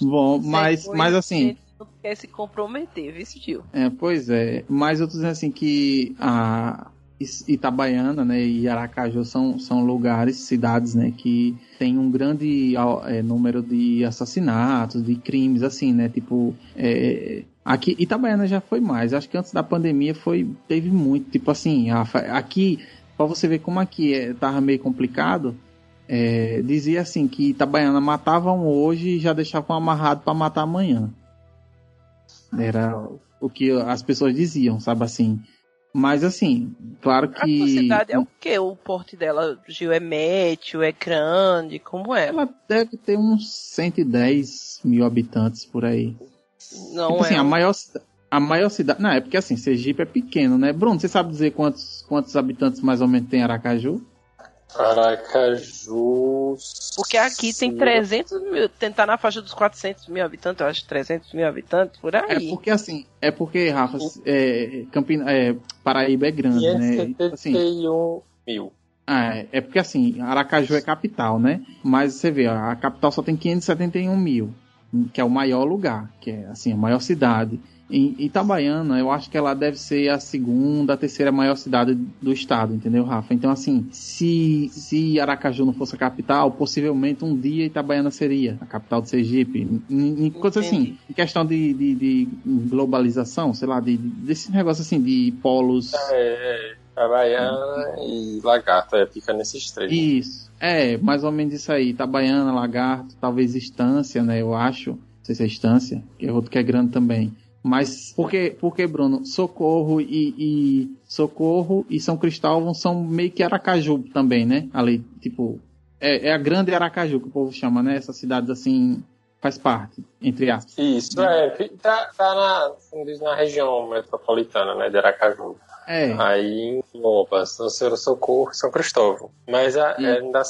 Bom, mas, mas assim. Não quer se comprometer, viu, Gil? É, pois é. Mas eu tô dizendo assim que a, Itabaiana né, e Aracaju são, são lugares, cidades né, que tem um grande é, número de assassinatos, de crimes, assim, né? Tipo, é, aqui Itabaiana já foi mais. Acho que antes da pandemia foi teve muito. Tipo assim, aqui, para você ver como aqui é, tava meio complicado, é, dizia assim que Itabaiana matavam hoje e já deixavam amarrado para matar amanhã. Era o que as pessoas diziam, sabe assim. Mas assim, claro que. A cidade é o quê? O porte dela, Gil, é médio, é grande, como é? Ela deve ter uns 110 mil habitantes por aí. Não tipo é. assim, a maior, a maior cidade. Não, é porque assim, Sergipe é pequeno, né? Bruno, você sabe dizer quantos, quantos habitantes mais ou menos tem Aracaju? Aracaju. Porque aqui tem 300 mil, tentar na faixa dos 400 mil habitantes, eu acho 300 mil habitantes por É aí. porque assim, é porque, Rafa, é, Campina, é, Paraíba é grande, né? Assim, 571 mil. ah, é, é porque assim, Aracaju é capital, né? Mas você vê, a capital só tem 571 mil, que é o maior lugar, que é assim, a maior cidade. Em Itabaiana, eu acho que ela deve ser a segunda, a terceira maior cidade do estado, entendeu, Rafa? Então, assim, se, se Aracaju não fosse a capital, possivelmente um dia Itabaiana seria a capital de Sergipe. Em, em coisa assim, em questão de, de, de globalização, sei lá, de, de- desse negócio assim, de polos. É, Itabaiana e Lagarto, é, fica nesses três. Isso. É, mais ou menos isso aí. Itabaiana, Lagarto, talvez Estância, né? Eu acho. Não sei se é Estância, que é outro que é grande também. Mas porque, porque Bruno, Socorro e, e Socorro e São Cristóvão são meio que Aracaju também, né? Ali, tipo, é, é a grande Aracaju que o povo chama, né? Essas cidades assim faz parte, entre aspas. Isso, é, tá, tá na, diz, na região metropolitana, né, de Aracaju. É, Aí no Senhor Socorro e São Cristóvão. Mas a, E- ainda,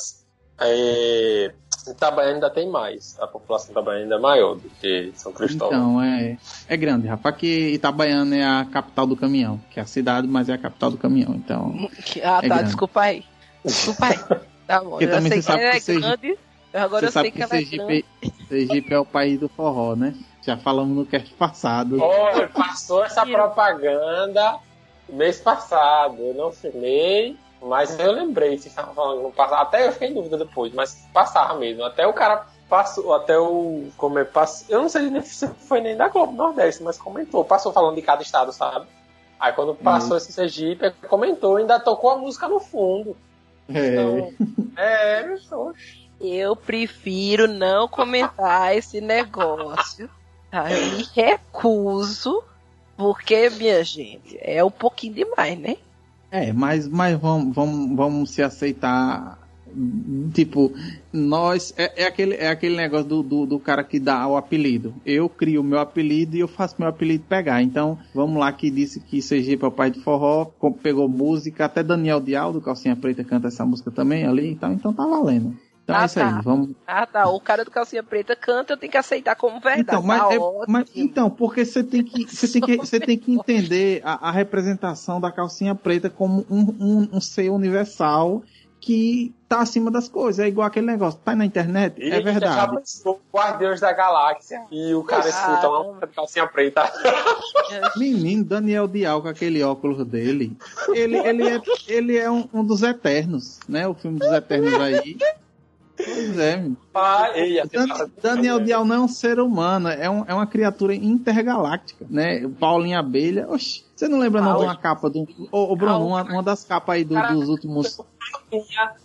é, Itabaiana ainda tem mais. A população de Itabaiana ainda é maior do que São Cristóvão. então é, é grande, rapaz, que Itabaiana é a capital do caminhão, que é a cidade, mas é a capital do caminhão, então... Ah, É tá, grande. desculpa aí. Desculpa aí. Tá bom, Porque eu também sei você que sabe ela que é Sergipe- grande, agora eu sei que, que ela é grande. Sergipe, Sergipe é o país do forró, né? Já falamos no cast passado. Olha, passou essa propaganda mês passado. Eu não filmei, mas eu lembrei. Vocês estavam falando. Até eu fiquei em dúvida depois, mas passava mesmo. Até o cara passou, até o. Como é, passou, eu não sei nem se foi nem da Globo Nordeste, mas comentou. Passou falando de cada estado, sabe? Aí quando passou esse Sergipe, comentou, ainda tocou a música no fundo. É. Então, é, meu. Eu prefiro não comentar esse negócio. Tá? Eu me recuso, porque, minha gente, é um pouquinho demais, né? É, mas, mas vamos, vamos, vamos se aceitar. Tipo, nós. É, é aquele, é aquele negócio do, do, do cara que dá o apelido. Eu crio o meu apelido e eu faço meu apelido pegar. Então, vamos lá que disse que Sergipe é o pai do forró, pegou música, até Daniel Dial, do Calcinha Preta, canta essa música também ali. Então, então tá valendo. Então Ah, é isso tá. aí. Vamos, Ah, tá. O cara do calcinha preta canta, eu tenho que aceitar como verdade. Então, mas, tá é- mas- então, porque você tem que, você tem que, você tem que entender a, a representação da calcinha preta como um, um, um ser universal que tá acima das coisas. É igual aquele negócio, tá aí na internet, é Já verdade. pensou Guardiões da Galáxia e o cara escuta uma música de calcinha preta. Menino, Daniel Dial com aquele óculos dele, ele, ele é, ele é um, um dos Eternos, né? O filme dos Eternos aí. Pois é, ei, Dan- massa. Daniel Dial não é um ser humano, é, um- é uma criatura intergaláctica, né? Paulinho Abelha, oxi, você não lembra não de uma capa do... Ô, ô Bruno, uma, uma das capas aí do- dos últimos...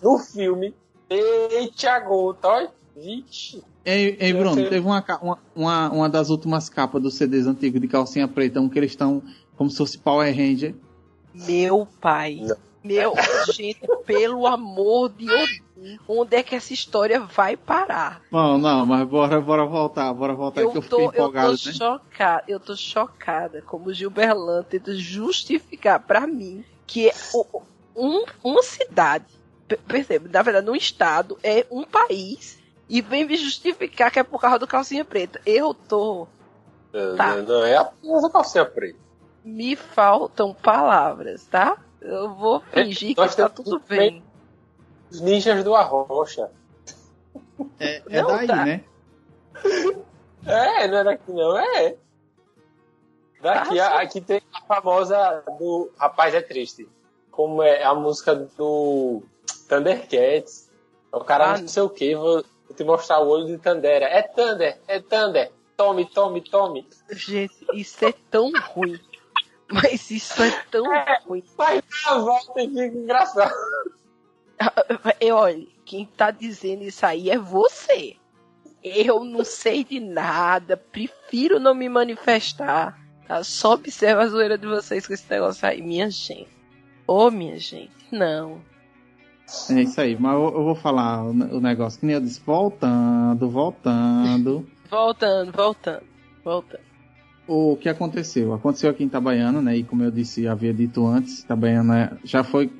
no filme. Eita gota, olha. Vixe. Ei, ei Bruno, sei. teve uma, uma, uma, uma das últimas capas dos CDs antigos de calcinha preta, um que eles estão como se fosse Power Ranger. Meu pai. Não. Meu, gente, pelo amor de Deus. Onde é que essa história vai parar? Não, não, mas bora, bora voltar, bora voltar que eu Eu fiquei tô, eu empolgado, tô né? chocada, eu tô chocada como o Gilberlan tenta justificar pra mim que é um, uma cidade, per- percebe, na verdade um estado é um país e vem me justificar que é por causa do calcinha preta. Eu tô, Tá. Não, não é apenas a calcinha preta. me faltam palavras, tá? Eu vou É, fingir nós que tá tudo que- bem. Os ninjas do Arrocha. É, é Não, daí, tá. né? É, não é daqui não, é. Daqui, Ah, a- aqui tem a famosa do Rapaz é Triste. Como é a música do Thundercats. O cara Ah, não sei o que, vou, te mostrar o olho de Tandera. É Thunder, é Thunder. Tome, tome, tome. Gente, isso é tão ruim. Mas isso é tão ruim. Vai dar a volta e fica engraçado. Eu, olha, quem tá dizendo isso aí é você. Eu não sei de nada, prefiro não me manifestar. Ela só observa a zoeira de vocês com esse negócio aí. Minha gente. Ô, oh, minha gente. Não. É isso aí, mas eu, eu vou falar o, negócio que nem eu disse, voltando, voltando. voltando, voltando, voltando. O que aconteceu? Aconteceu aqui em Itabaiana, né? E como eu disse, havia dito antes, Itabaiana já foi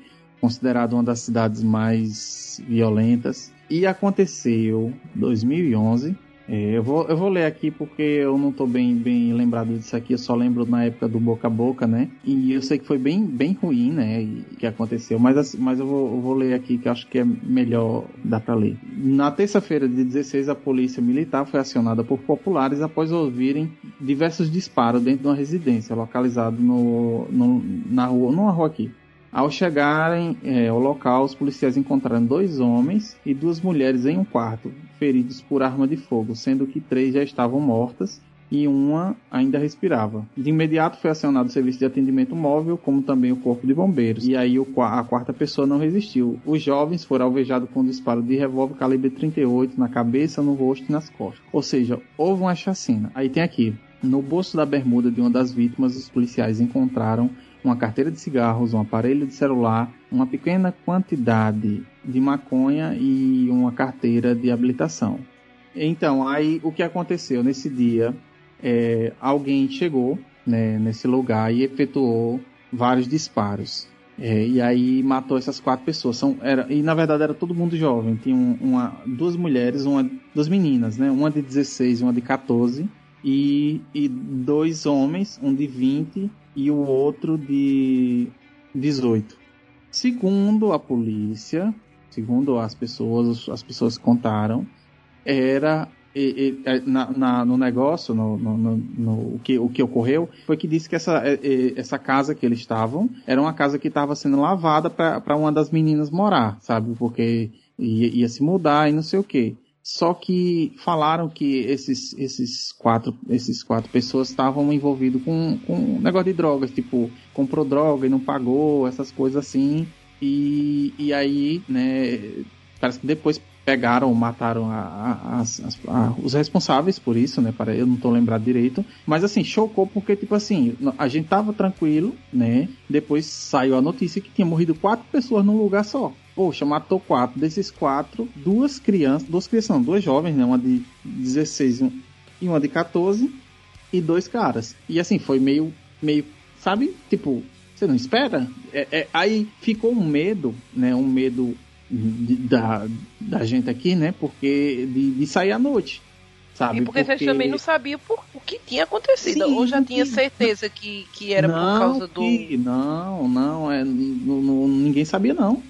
considerada uma das cidades mais violentas. E aconteceu 2011, é, eu, vou, eu vou ler aqui porque eu não estou bem, bem lembrado disso aqui, eu só lembro na época do boca a boca, né? E eu sei que foi bem, bem ruim, né? E, que aconteceu, mas, assim, mas eu, vou, eu vou ler aqui que acho que é melhor dar para ler. Na terça-feira de 16, a polícia militar foi acionada por populares após ouvirem diversos disparos dentro de uma residência localizada no, no, na rua, numa rua aqui. Ao chegarem é, ao local, os policiais encontraram dois homens e duas mulheres em um quarto, feridos por arma de fogo, sendo que três já estavam mortas e uma ainda respirava. De imediato foi acionado o serviço de atendimento móvel, como também o corpo de bombeiros. E aí a quarta pessoa não resistiu. Os jovens foram alvejados com um disparo de revólver calibre 38 na cabeça, no rosto e nas costas. Ou seja, houve uma chacina. Aí tem aqui. No bolso da bermuda de uma das vítimas, os policiais encontraram uma carteira de cigarros, um aparelho de celular, uma pequena quantidade de maconha e uma carteira de habilitação. Então, aí o que aconteceu nesse dia? É, alguém chegou né, nesse lugar e efetuou vários disparos. É, e aí matou essas quatro pessoas. São, era, e na verdade era todo mundo jovem. Tinha um, uma, duas mulheres, uma, duas meninas, né? Uma de 16 e uma de 14. E, e dois homens, um de 20 e o outro de 18. Segundo a polícia, segundo as pessoas, as pessoas contaram, era e, e, na, na, no negócio, no, no, no, no, o, que, o que ocorreu, foi que disse que essa, essa casa que eles estavam era uma casa que estava sendo lavada para uma das meninas morar, sabe? Porque ia, ia se mudar e não sei o que. Só que falaram que esses, esses quatro, esses quatro pessoas estavam envolvidos com, com um negócio de drogas, tipo, comprou droga e não pagou, essas coisas assim. E, e aí, né, parece que depois pegaram, mataram a, a, a, os responsáveis por isso, né? Para eu não tô lembrado direito, mas assim chocou porque tipo assim a gente tava tranquilo, né? Depois saiu a notícia que tinha morrido quatro pessoas num lugar só poxa, matou quatro. Desses quatro, duas crianças, duas crianças, não, duas jovens, né? Uma de 16 e uma de 14, e dois caras. E assim, foi meio, meio, sabe? Tipo, você não espera? É, é, aí ficou um medo, né? Um medo de, da, da gente aqui, né? Porque de, de sair à noite. Sabe? E porque, porque... vocês também não sabiam por, o que tinha acontecido. Sim, ou já tinha certeza que, que era não, por causa do. Que, não, não, é, não, não, ninguém sabia não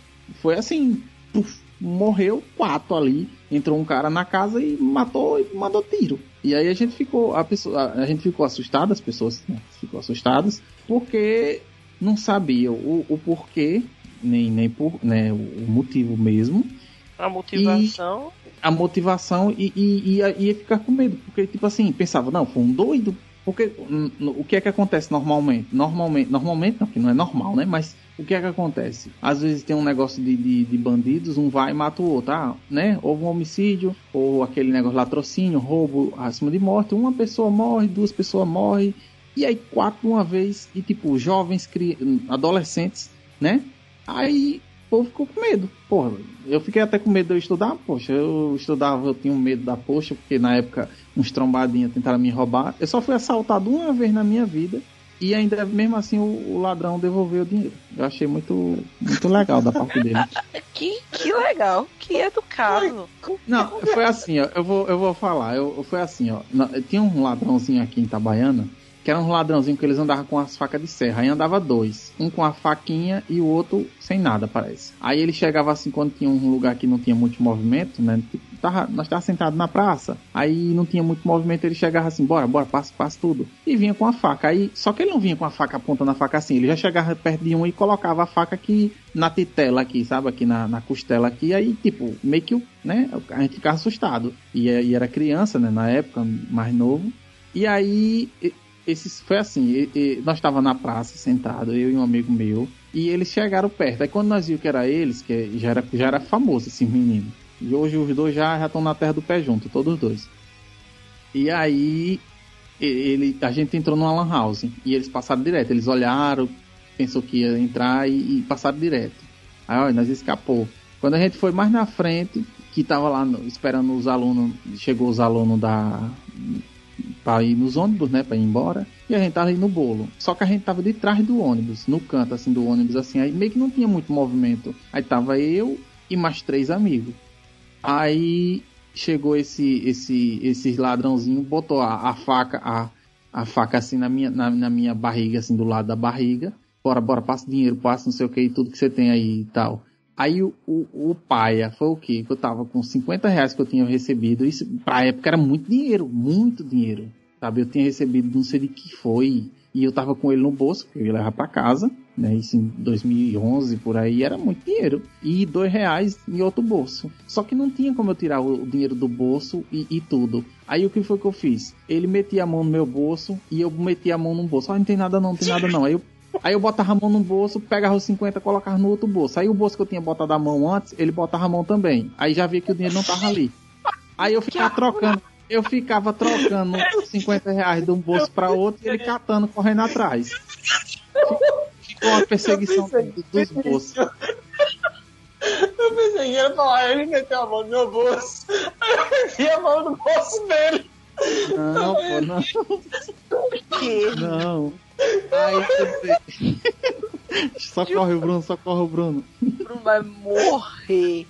foi assim, puf, morreu quatro ali. Entrou um cara na casa e matou e mandou tiro. E aí a gente ficou, a, pessoa, a gente ficou assustado, as pessoas né, ficou assustadas, porque não sabiam o, o porquê, nem, nem por, né, o motivo mesmo. A motivação. E a motivação e, e, e ia, ia ficar com medo, porque tipo assim, pensava, não, foi um doido. Porque o que é que acontece normalmente? Normalmente, normalmente não, que não é normal, né? Mas o que é que acontece? Às vezes tem um negócio de, de, de, bandidos, um vai e mata o outro, ah, né? Houve um homicídio, ou aquele negócio latrocínio, roubo acima de morte, uma pessoa morre, duas pessoas morrem, e aí quatro uma vez, e tipo, jovens, adolescentes, né? Aí o povo ficou com medo. Porra, eu fiquei até com medo de eu estudar, poxa, eu estudava, eu tinha um medo da poxa, porque na época uns trombadinhos tentaram me roubar. Eu só fui assaltado uma vez na minha vida e ainda, mesmo assim, o, o, ladrão devolveu o dinheiro. Eu achei muito, muito legal da parte dele. que, que legal, que educado. Não, foi assim, ó. Eu vou, eu vou falar. Eu, foi assim, ó. Tinha um ladrãozinho aqui em Itabaiana que era um ladrãozinho que eles andavam com as facas de serra. Aí andava dois. Um com a faquinha e o outro sem nada, parece. Aí ele chegava assim quando tinha um lugar que não tinha muito movimento, né? Tipo, tava, nós estávamos sentados na praça. Aí não tinha muito movimento, ele chegava assim, bora, bora, passa, passa tudo. E vinha com a faca. Aí, só que ele não vinha com a faca apontando a faca assim. Ele já chegava perto de um e colocava a faca aqui na titela aqui, sabe? Aqui na, na costela aqui. Aí, tipo, meio que, né? A gente ficava assustado. E, e era criança, né? Na época, mais novo. E aí, esses foi assim, e, e, nós estava na praça sentado, eu e um amigo meu, e eles chegaram perto. Aí quando nós vimos que era eles, que já era, já era famoso esse menino. E hoje os dois já estão na terra do pé junto, todos dois. E aí ele, a gente entrou numa lan house e eles passaram direto. Eles olharam, pensou que ia entrar e, e passaram direto. Aí, ó, nós escapou. Quando a gente foi mais na frente, que tava lá no, esperando os alunos, chegou os alunos da para ir nos ônibus, né, para ir embora, e a gente tava aí no bolo. Só que a gente tava de trás do ônibus, no canto assim do ônibus assim, aí meio que não tinha muito movimento. Aí tava eu e mais três amigos. Aí chegou esse esse esse ladrãozinho, botou a, a faca a, a faca assim na minha na, na, minha barriga assim do lado da barriga. Bora, bora, passa dinheiro, passa não sei o que, tudo que você tem aí e tal. Aí o, o, o paia foi o quê? Que eu tava com 50 reais que eu tinha recebido. Isso pra época era muito dinheiro, muito dinheiro. Sabe? Eu tinha recebido não sei de que foi. E eu tava com ele no bolso, que eu ia levar pra casa, né? Isso em 2011, por aí, era muito dinheiro. E dois reais em outro bolso. Só que não tinha como eu tirar o dinheiro do bolso e, e tudo. Aí o que foi que eu fiz? Ele metia a mão no meu bolso e eu metia a mão no bolso. Ah, não tem nada não, não tem nada não. Aí eu Aí eu botava a mão no bolso, pegava os 50 e colocava no outro bolso. Aí o bolso que eu tinha botado a mão antes, ele botava a mão também. Aí já via que o dinheiro não tava ali. Aí eu ficava trocando, eu ficava trocando 50 reais de um bolso para outro e ele catando, correndo atrás. Ficou uma perseguição dos bolsos. Eu pensei que ia falar, ele meteu a mão no meu bolso. Eu meti a mão no bolso dele. Não, pô, não. Que? Não. Aí, socorre o Bruno, socorre o Bruno. O Bruno vai morrer.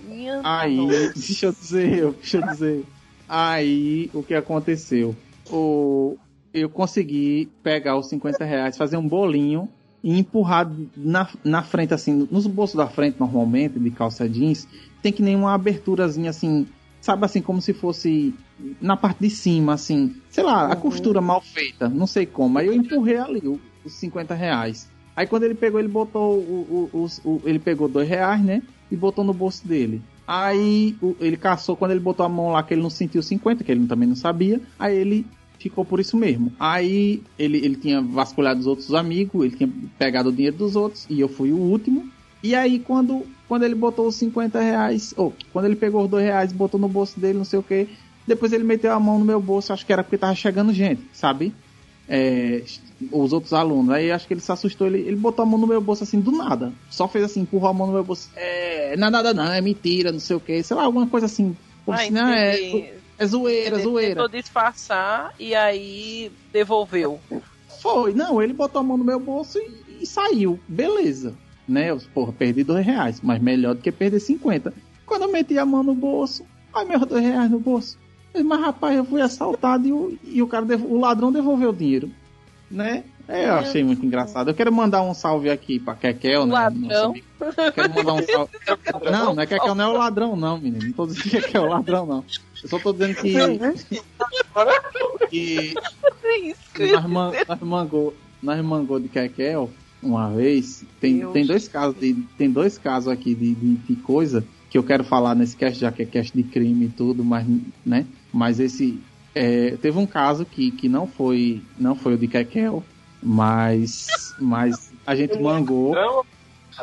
Minha Aí, nossa. deixa eu dizer, eu, deixa eu dizer. Aí, o que aconteceu? O, eu consegui pegar os 50 reais, fazer um bolinho e empurrar na, na frente, assim, nos bolsos da frente, normalmente, de calça jeans, tem que nem uma aberturazinha assim, sabe assim, como se fosse na parte de cima, assim, sei lá, a costura mal feita, não sei como. Aí eu empurrei ali o- os 50 reais. Aí quando ele pegou, ele botou o, o- os- o- ele pegou dois reais, né? E botou no bolso dele. Aí o- ele caçou, quando ele botou a mão lá, que ele não sentiu 50, que ele também não sabia. Aí ele ficou por isso mesmo. Aí ele, ele tinha vasculhado os outros amigos, ele tinha pegado o dinheiro dos outros, e eu fui o último. E aí, quando, quando ele botou os 50 reais, ou quando ele pegou os dois reais e botou no bolso dele, não sei o que, depois ele meteu a mão no meu bolso, acho que era porque tava chegando gente, sabe? É, os outros alunos. Aí acho que ele se assustou, ele, ele botou a mão no meu bolso assim, do nada. Só fez assim, empurrou a mão no meu bolso. É, não é nada não, é mentira, não sei o que, sei lá, alguma coisa assim. Como Ah, se, não, é, entendi. é zoeira, Ele zoeira. tentou disfarçar e aí devolveu. Foi, não, ele botou a mão no meu bolso e, e saiu. Beleza. Né? Eu, porra, perdi dois reais, mas melhor do que perder 50. Quando eu meti a mão no bolso, ai meus dois reais no bolso. Mas rapaz, eu fui assaltado e o, e o cara, o ladrão devolveu o dinheiro. Né? É, eu achei muito engraçado. Eu quero mandar um salve aqui pra Kekel, né? ladrão. Quero mandar um salve. Não, não é Kekel, não é o ladrão, não, menino. Não tô dizendo que Kekel é o ladrão, não. Eu só tô dizendo que. que É isso que nós, man, nós mangou, nós mangou de Kekel uma vez. Tem, Deus. tem dois casos de, tem dois casos aqui de, de, de coisa que eu quero falar nesse cast, já que é cast de crime e tudo, mas né? Mas esse é, teve um caso que, que não foi não foi o de Kekel, mas mas a gente mangou. Não,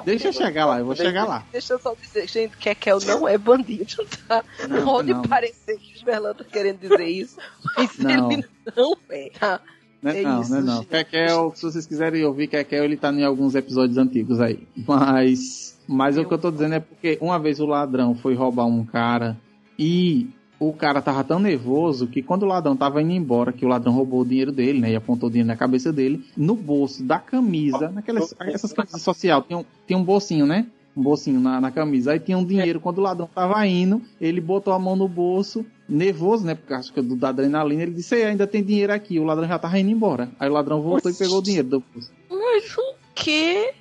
Deixa eu chegar lá, eu vou chegar lá. Deixa eu só dizer, gente, que Kekel não é bandido, tá? Não, Pode não. parecer que o Smerlan tá querendo dizer isso, mas Não. ele não é, tá? Não é É não, isso, não é não. Kekel, se vocês quiserem ouvir Kekel, ele tá em alguns episódios antigos aí. Mas, mas o que eu tô dizendo é porque uma vez o ladrão foi roubar um cara e o cara tava tão nervoso que quando o ladrão tava indo embora, que o ladrão roubou o dinheiro dele, né, e apontou o dinheiro na cabeça dele, no bolso da camisa, naquelas essas camisas social, tem um, tem um bolsinho, né? Um bolsinho na, na camisa. Aí tinha um dinheiro. Quando o ladrão tava indo, ele botou a mão no bolso, nervoso, né? Porque acho que do, da adrenalina, ele disse: "Ei, ainda tem dinheiro aqui. O ladrão já tava indo embora. Aí o ladrão voltou e pegou o dinheiro do bolso. Mas o quê?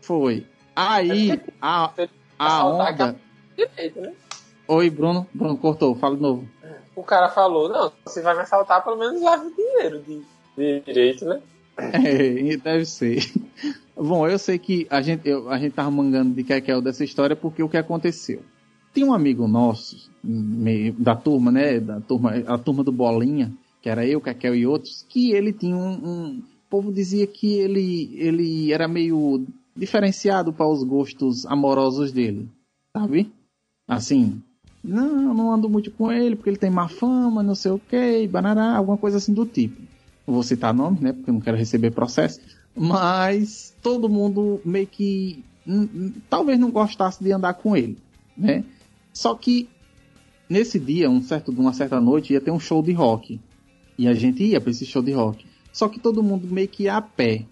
Foi. Aí, a, a onda. direito, né? Oi, Bruno. Bruno cortou, fala de novo. O cara falou, não, você vai me assaltar, pelo menos leve o dinheiro de, de direito, né? É, deve ser. Bom, eu sei que a gente, eu- a gente tava mangando de Kekel dessa história porque o que aconteceu? Tem um amigo nosso, meio- da turma, né? Da turma, a turma do Bolinha, que era eu, Kekel e outros, que ele tinha um. um- o povo dizia que ele, ele era meio diferenciado para os gostos amorosos dele, sabe? Assim, Não, não ando muito com ele porque ele tem má fama, não sei o que, banará, alguma coisa assim do tipo. Vou citar nome, né? Porque eu não quero receber processo. Mas todo mundo meio que talvez não gostasse de andar com ele, né? Só que nesse dia, um certo, uma certa noite, ia ter um show de rock. E a gente ia para esse show de rock. Só que todo mundo meio que ia a pé.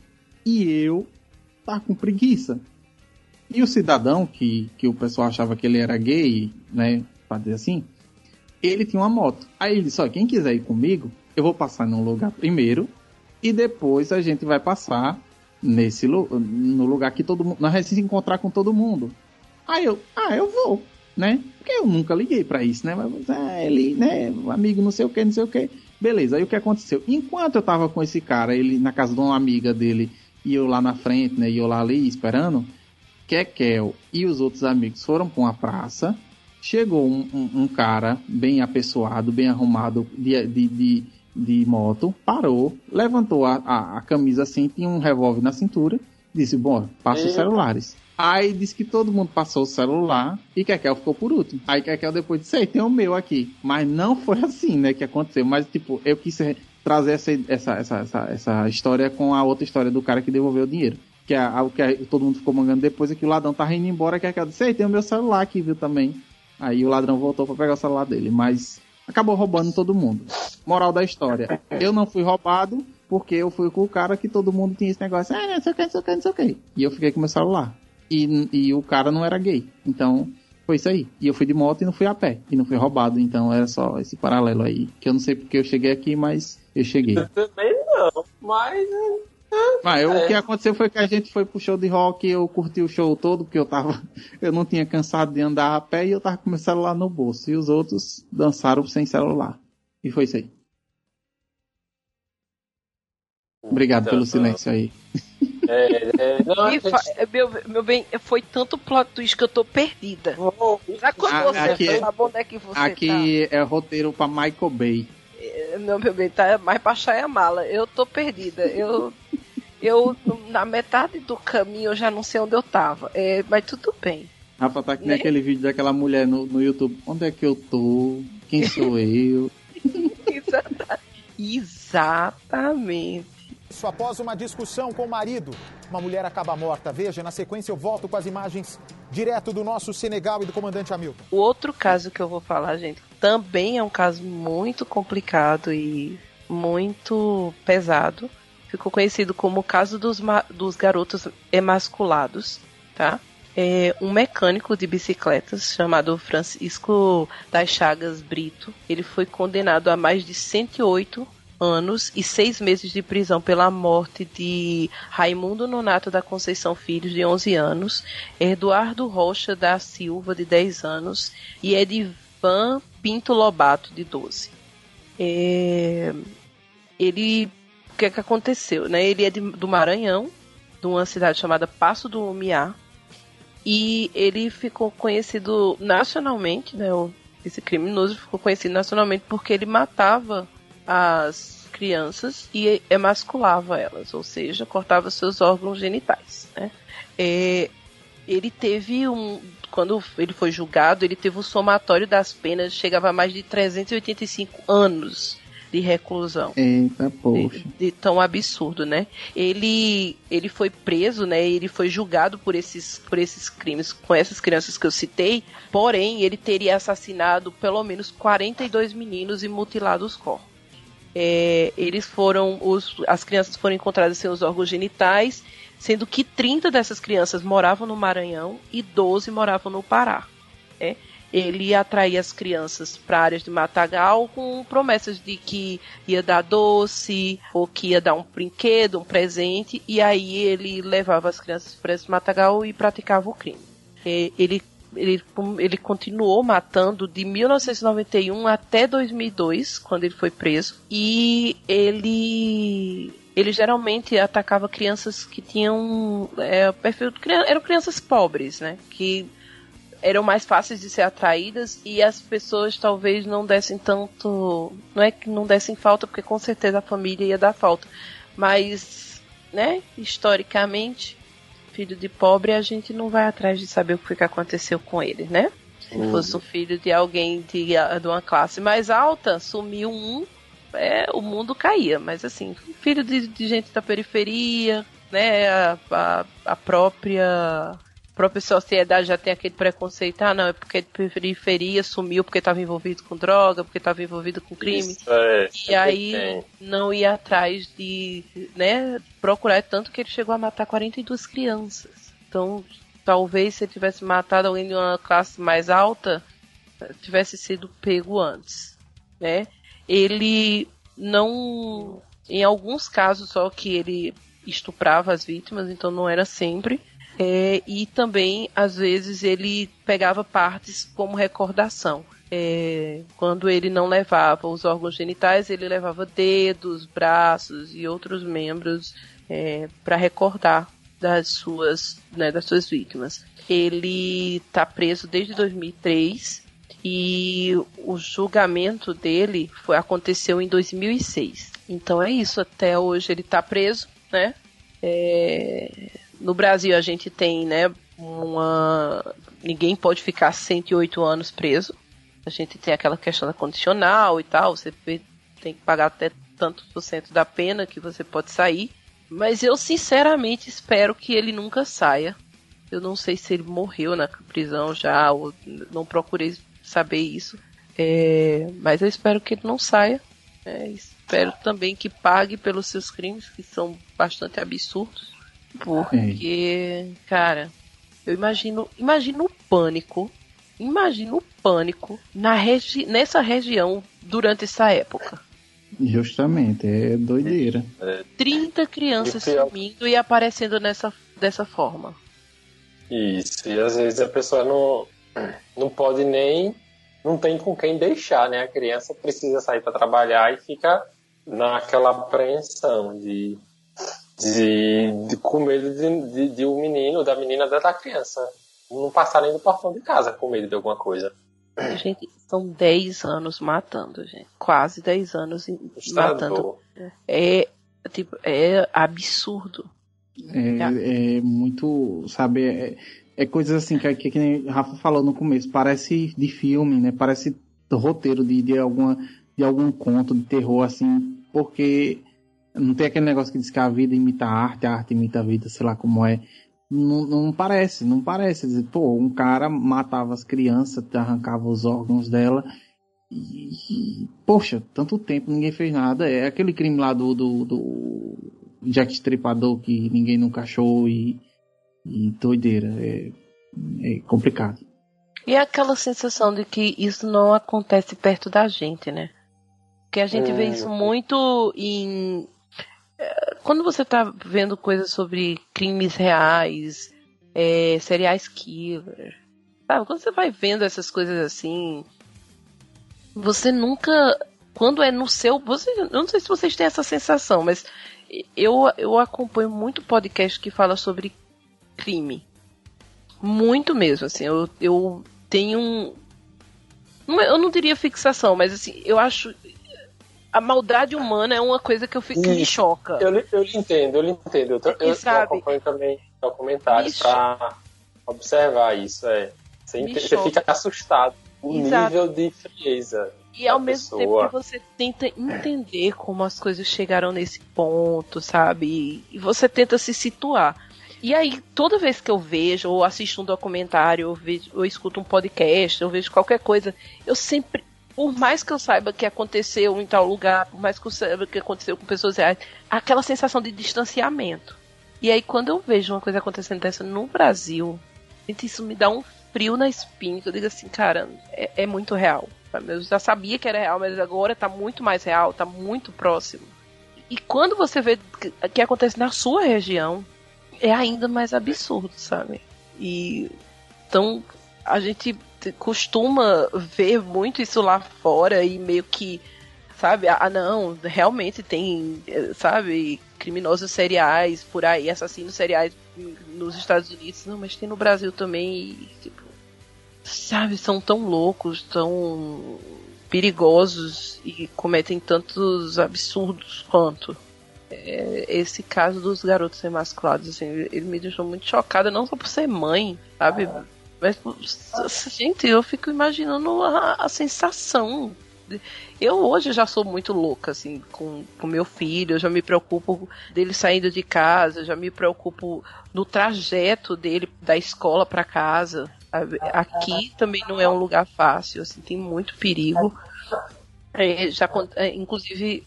E eu tá com preguiça. E o cidadão, que, que o pessoal achava que ele era gay, né? Pra dizer assim, ele tinha uma moto. Aí ele disse: Ó, quem quiser ir comigo, eu vou passar num lugar primeiro. E depois a gente vai passar nesse no lugar que todo mundo. Nós vamos se encontrar com todo mundo. Aí eu, ah, eu vou, né? Porque eu nunca liguei para isso, né? Mas ah, ele, né? Amigo, não sei o que, não sei o que. Beleza, aí o que aconteceu? Enquanto eu tava com esse cara, ele na casa de uma amiga dele, e eu lá na frente, né? E eu lá ali esperando, Kekel e os outros amigos foram para uma praça. Chegou um, um, um, cara bem apessoado, bem arrumado de, de, de, de moto, parou, levantou a, a, a, camisa assim, tinha um revólver na cintura, disse: Bom, passa os celulares. Aí disse que todo mundo passou o celular e Kekel ficou por último. Aí Kekel depois disse: Ei, tem o meu aqui. Mas não foi assim, né, que aconteceu. Mas, tipo, eu quis trazer essa, essa, essa, essa, essa história com a outra história do cara que devolveu o dinheiro. Que, a, a, que todo mundo ficou mangando depois é que o ladrão tava indo embora. Que Kekel disse: Ei, tem o meu celular aqui, viu, também. Aí o ladrão voltou para pegar o celular dele. Mas acabou roubando todo mundo. Moral da história: eu não fui roubado porque eu fui com o cara que todo mundo tinha esse negócio. Ah, não sei o que, não sei o que, não sei o que. E eu fiquei com meu celular e, e o cara não era gay. Então, foi isso aí. E eu fui de moto e não fui a pé. E não fui roubado. Então era só esse paralelo aí. Que eu não sei porque eu cheguei aqui, mas eu cheguei. Eu também não. Mas. Mas é. o que aconteceu foi que a gente foi pro show de rock, eu curti o show todo, porque eu tava. Eu não tinha cansado de andar a pé e eu tava com meu celular no bolso. E os outros dançaram sem celular. E foi isso aí. Obrigado pelo silêncio aí. É, é, não, gente... meu, meu bem, foi tanto plot twist que eu tô perdida. Oh, Já quando a, você aqui, tá, onde é que você Aqui tá? é roteiro pra Michael Bay. É, não, meu bem, tá mais pra Mala. Eu tô perdida. Eu, eu, na metade do caminho, eu já não sei onde eu tava. É, mas tudo bem. Rafa, tá aqui né? naquele vídeo daquela mulher no, no YouTube. Onde é que eu tô? Quem sou eu? Exatamente. Isso após uma discussão com o marido. Uma mulher acaba morta. Veja, na sequência eu volto com as imagens direto do nosso Senegal e do comandante Hamilton. O outro caso que eu vou falar, gente, também é um caso muito complicado e muito pesado. Ficou conhecido como o caso dos, dos garotos emasculados, tá? É um mecânico de bicicletas chamado Francisco das Chagas Brito. Ele foi condenado a mais de 108 anos e seis meses de prisão pela morte de Raimundo Nonato da Conceição Filhos, de 11 anos, Eduardo Rocha da Silva, de 10 anos, e Edivan Pinto Lobato, de 12. É... Ele. O que, é que aconteceu? Né? Ele é de, do Maranhão, de uma cidade chamada Passo do Umiá, e ele ficou conhecido nacionalmente, né? Esse criminoso ficou conhecido nacionalmente porque ele matava as crianças e emasculava elas, ou seja, cortava seus órgãos genitais. Né? É, ele teve um. Quando ele foi julgado, ele teve um somatório das penas, chegava a mais de 385 anos de reclusão. Eita, poxa. De, de, tão absurdo, né? Ele, ele foi preso, né? Ele foi julgado por esses, por esses crimes com essas crianças que eu citei, porém, ele teria assassinado pelo menos 42 meninos e mutilado os corpos. É, eles foram, os, as crianças foram encontradas sem os órgãos genitais, sendo que 30 dessas crianças moravam no Maranhão e 12 moravam no Pará. Né? Ele atraía as crianças para áreas de matagal com promessas de que ia dar doce ou que ia dar um brinquedo, um presente, e aí ele levava as crianças para esse matagal e praticava o crime. É, ele ele, ele continuou matando de 1991 até 2002, quando ele foi preso. E ele ele geralmente atacava crianças que tinham é, perfil eram crianças pobres, né? Que eram mais fáceis de ser atraídas e as pessoas talvez não dessem tanto, não é que não dessem falta, porque com certeza a família ia dar falta, mas, né, historicamente filho de pobre, a gente não vai atrás de saber o que aconteceu com ele, né? Se fosse um filho de alguém de, de uma classe mais alta, sumiu um, é, o mundo caía. Mas assim, filho de, de gente da periferia, né? A, a, a própria própria sociedade já tem aquele preconceito, ah, não, é porque de periferia sumiu porque estava envolvido com droga, porque estava envolvido com crime. Isso, é, e aí tem. não ia atrás de, né, procurar é tanto que ele chegou a matar 42 crianças. Então, talvez se ele tivesse matado alguém de uma classe mais alta, tivesse sido pego antes, né? Ele não em alguns casos só que ele estuprava as vítimas, então não era sempre é, e também, às vezes, ele pegava partes como recordação. É, quando ele não levava os órgãos genitais, ele levava dedos, braços e outros membros é, para recordar das suas, né, das suas vítimas. Ele está preso desde 2003 e o julgamento dele foi aconteceu em 2006. Então é isso, até hoje ele está preso, né? É, no Brasil a gente tem, né, uma. Ninguém pode ficar 108 anos preso. A gente tem aquela questão da condicional e tal. Você tem que pagar até tanto por cento da pena que você pode sair. Mas eu sinceramente espero que ele nunca saia. Eu não sei se ele morreu na prisão já, ou não procurei saber isso. É, mas eu espero que ele não saia. É, espero também que pague pelos seus crimes, que são bastante absurdos. Porque, cara, eu imagino, imagino o pânico, imagino o pânico na regi nessa região durante essa época. Justamente, é doideira. 30 crianças sumindo e aparecendo nessa, dessa forma. Isso, e às vezes a pessoa não, não pode nem. Não tem com quem deixar, né? A criança precisa sair para trabalhar e fica naquela apreensão de de, de com medo de, de, de um menino, da menina, da criança. Não passar nem do portão de casa com medo de alguma coisa. Gente, são 10 anos matando, gente. Quase 10 anos matando. É, tipo, é absurdo. É, é muito, sabe, é, é coisas assim que, que, que Rafa falou no começo, parece de filme, né? Parece roteiro de, de, alguma, de algum conto de terror, assim, porque não tem aquele negócio que diz que a vida imita a arte, a arte imita a vida, sei lá como é. Não, não parece, não parece. Dizer, pô, um cara matava as crianças, arrancava os órgãos dela. E, e, poxa, tanto tempo ninguém fez nada. É aquele crime lá do, do, do Jack Stripador que ninguém nunca achou e, e doideira. É, é complicado. E aquela sensação de que isso não acontece perto da gente, né? Porque a gente vê isso muito em quando você tá vendo coisas sobre crimes reais, é, seriais killer, sabe? Quando você vai vendo essas coisas assim, você nunca. Quando é no seu. Você, eu não sei se vocês têm essa sensação, mas eu, eu acompanho muito podcast que fala sobre crime. Muito mesmo, assim. Eu, eu tenho um. Eu não diria fixação, mas assim, eu acho a maldade humana é uma coisa que eu fico, que me choca. Eu, eu entendo, eu entendo. Eu, eu, eu acompanho também documentários para observar isso. É. Você, você fica assustado. O Exato. nível de frieza. E ao mesmo pessoa. tempo que você tenta entender como as coisas chegaram nesse ponto, sabe? E você tenta se situar. E aí, toda vez que eu vejo, ou assisto um documentário, ou, vejo, ou escuto um podcast, ou vejo qualquer coisa, eu sempre por mais que eu saiba que aconteceu em tal lugar, por mais que eu saiba que aconteceu com pessoas reais, aquela sensação de distanciamento. E aí, quando eu vejo uma coisa acontecendo dessa no Brasil, gente, isso me dá um frio na espinha, eu digo assim, cara, é, é muito real. Eu já sabia que era real, mas agora tá muito mais real, tá muito próximo. E quando você vê que, que acontece na sua região, é ainda mais absurdo, sabe? E então a gente costuma ver muito isso lá fora e meio que, sabe, ah não, realmente tem, sabe, criminosos seriais por aí, assassinos seriais nos Estados Unidos, não, mas tem no Brasil também e, tipo, sabe, são tão loucos, tão perigosos e cometem tantos absurdos quanto. É, esse caso dos garotos emasculados, assim, ele me deixou muito chocada, não só por ser mãe, sabe? Mas, gente, eu fico imaginando a, a sensação eu hoje já sou muito louca, assim, com, com meu filho, eu já me preocupo dele saindo de casa, já me preocupo no trajeto dele da escola para casa. Aqui também não é um lugar fácil, assim, tem muito perigo. É, já, é, inclusive,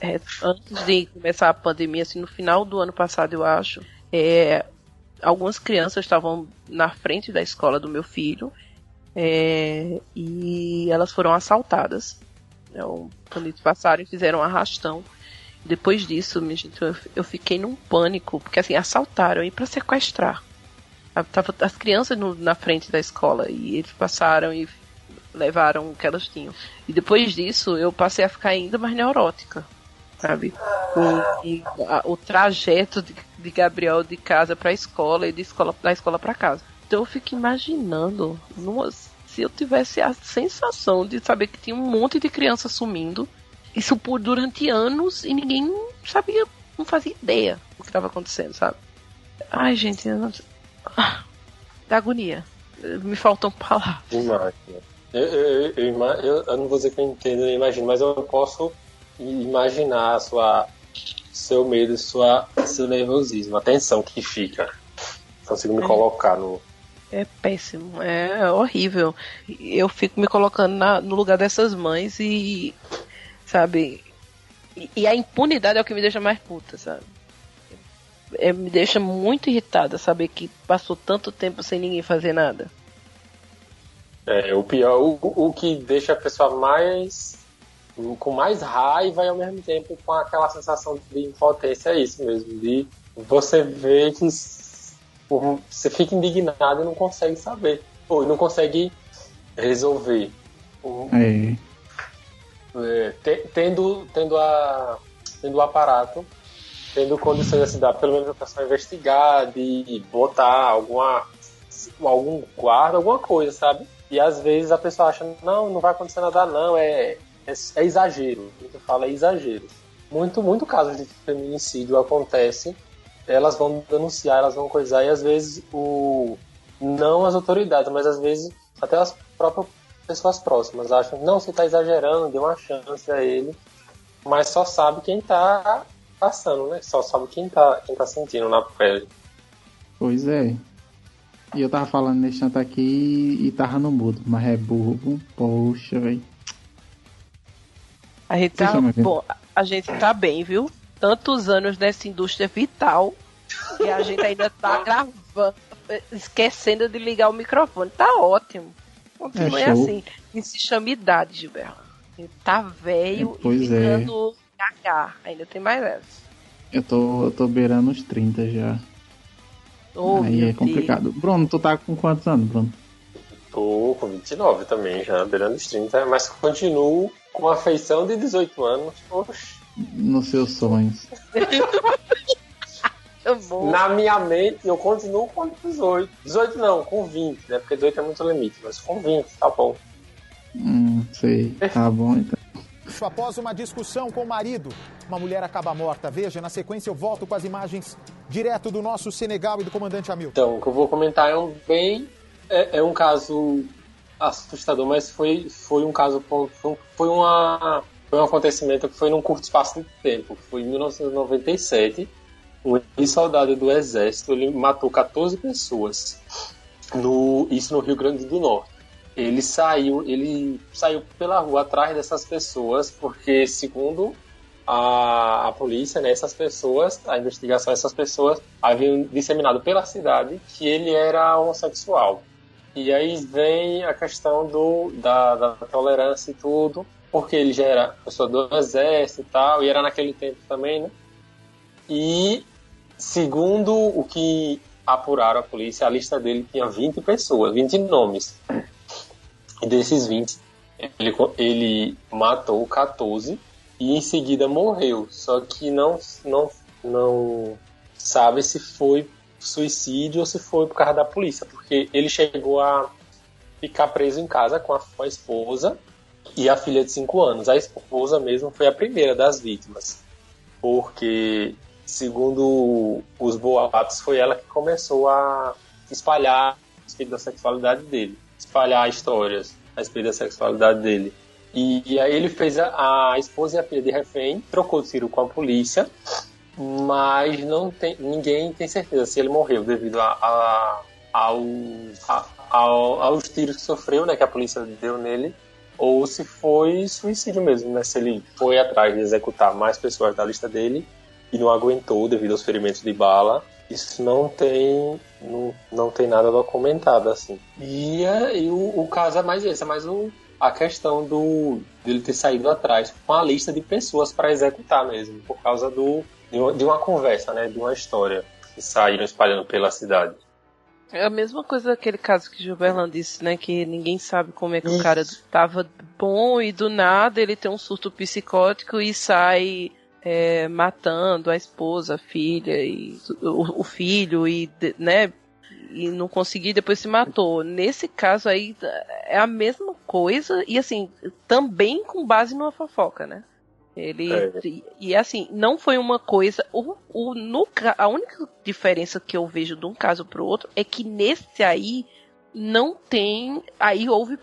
é, antes de começar a pandemia, assim, no final do ano passado, eu acho, é, algumas crianças estavam na frente da escola do meu filho é, e elas foram assaltadas. Quando eles passaram e fizeram um arrastão. Depois disso, gente, eu, fiquei num pânico, porque assim, assaltaram e para sequestrar. Tava as crianças no, na frente da escola e eles passaram e levaram o que elas tinham. E depois disso, eu passei a ficar ainda mais neurótica, sabe? O, a, o trajeto de, de, Gabriel de casa para a escola e de escola, da escola para casa. Então eu fico imaginando numa, se eu tivesse a sensação de saber que tinha um monte de crianças sumindo, isso por durante anos e ninguém sabia, não fazia ideia do que estava acontecendo, sabe? Ai, gente, não... ah, da agonia. Me faltam palavras. Demais. Eu, eu, eu, eu, não vou dizer que eu entendo, eu imagino, mas eu posso imaginar sua, seu medo, sua, seu nervosismo, a tensão que fica. Consigo me é. colocar no, é péssimo, é horrível. Eu fico me colocando na, no lugar dessas mães e. Sabe? E, e, a impunidade é o que me deixa mais puta, sabe? É, me deixa muito irritada saber que passou tanto tempo sem ninguém fazer nada. É, o pior, o, o que deixa a pessoa mais. Com mais raiva e ao mesmo tempo com aquela sensação de impotência, é isso mesmo. De você ver que você fica indignado e não consegue saber. Ou não consegue resolver. É. É, tendo, tendo, a, tendo o aparato, tendo condições de dar pelo menos a pessoa investigar, de botar alguma, algum guarda, alguma coisa, sabe? E às vezes a pessoa acha, não, não vai acontecer nada não, é, é, é exagero. A gente fala é exagero. Muito, muito caso de feminicídio acontece elas vão denunciar, elas vão coisar, e às vezes o não as autoridades, mas às vezes até as próprias pessoas próximas acham, não, você está exagerando, dê uma chance a ele, mas só sabe quem está passando, né? Só sabe quem está quem tá sentindo na pele. Pois é. E eu tava falando nesse tanto aqui e tava no mudo, mas é burro, poxa, velho. A gente tá, bom, a gente tá bem, viu? tantos anos nessa indústria vital e a gente ainda tá gravando, esquecendo de ligar o microfone. Tá ótimo. Continue é assim. Isso se chama idade, Gilberto. Tá velho é, e ficando é. Ainda tem mais essa. Eu tô, eu tô beirando os 30 já. Oh, Aí é complicado. Deus. Bruno, tu tá com quantos anos, Bruno? Tô com 29 também, já beirando os 30, mas continuo com a feição de 18 anos. Oxe nos seus sonhos? Na minha mente, eu continuo com 18. 18 não, com 20, né? Porque 18 é muito limite, mas com 20, tá bom. Hum, sei. Tá bom então. Após uma discussão com o marido. Uma mulher acaba morta. Veja, na sequência eu volto com as imagens direto do nosso Senegal e do comandante Hamilton. Então, o que eu vou comentar é um bem. É, é um caso assustador, mas foi, foi um caso. Foi uma foi um acontecimento que foi num curto espaço de tempo. Foi em 1997. Um ex-soldado do exército ele matou 14 pessoas. No, isso no Rio Grande do Norte. Ele saiu, ele saiu pela rua atrás dessas pessoas porque, segundo a, a polícia, né, essas pessoas, a investigação dessas pessoas haviam disseminado pela cidade que ele era homossexual. E aí vem a questão do, da, da tolerância e tudo porque ele já era pessoa do exército e tal, e era naquele tempo também, né? E segundo o que apuraram a polícia, a lista dele tinha 20 pessoas, 20 nomes. E desses 20, ele, ele matou 14 e em seguida morreu. Só que não, não, não sabe se foi suicídio ou se foi por causa da polícia, porque ele chegou a ficar preso em casa com a, com a esposa e a filha de 5 anos. A esposa mesmo foi a primeira das vítimas, porque, segundo os boatos, foi ela que começou a espalhar respeito da sexualidade dele, espalhar histórias a respeito da sexualidade dele. E, e aí ele fez a, a, esposa e a filha de refém, trocou tiro com a polícia, mas não tem, ninguém tem certeza se ele morreu devido a, a, ao, ao, aos tiros que sofreu, né, que a polícia deu nele, ou se foi suicídio mesmo, né? Se ele foi atrás de executar mais pessoas da lista dele e não aguentou devido aos ferimentos de bala. Isso não tem não, não tem nada documentado assim. E, é, e o, o, caso é mais esse, é mais o, a questão do dele ter saído atrás com a lista de pessoas para executar mesmo, por causa do de uma, de uma conversa, né, de uma história que saíram espalhando pela cidade. É a mesma coisa daquele caso que Gilberlan disse, né? Que ninguém sabe como é que Isso. o cara tava bom e do nada ele tem um surto psicótico e sai é, matando a esposa, a filha e o, o filho e, né? E não conseguiu depois se matou. Nesse caso aí é a mesma coisa e assim, também com base numa fofoca, né? Ele é. e, e, assim, não foi uma coisa. O, o, no, a única diferença que eu vejo de um caso para o outro é que nesse aí não tem. Aí houve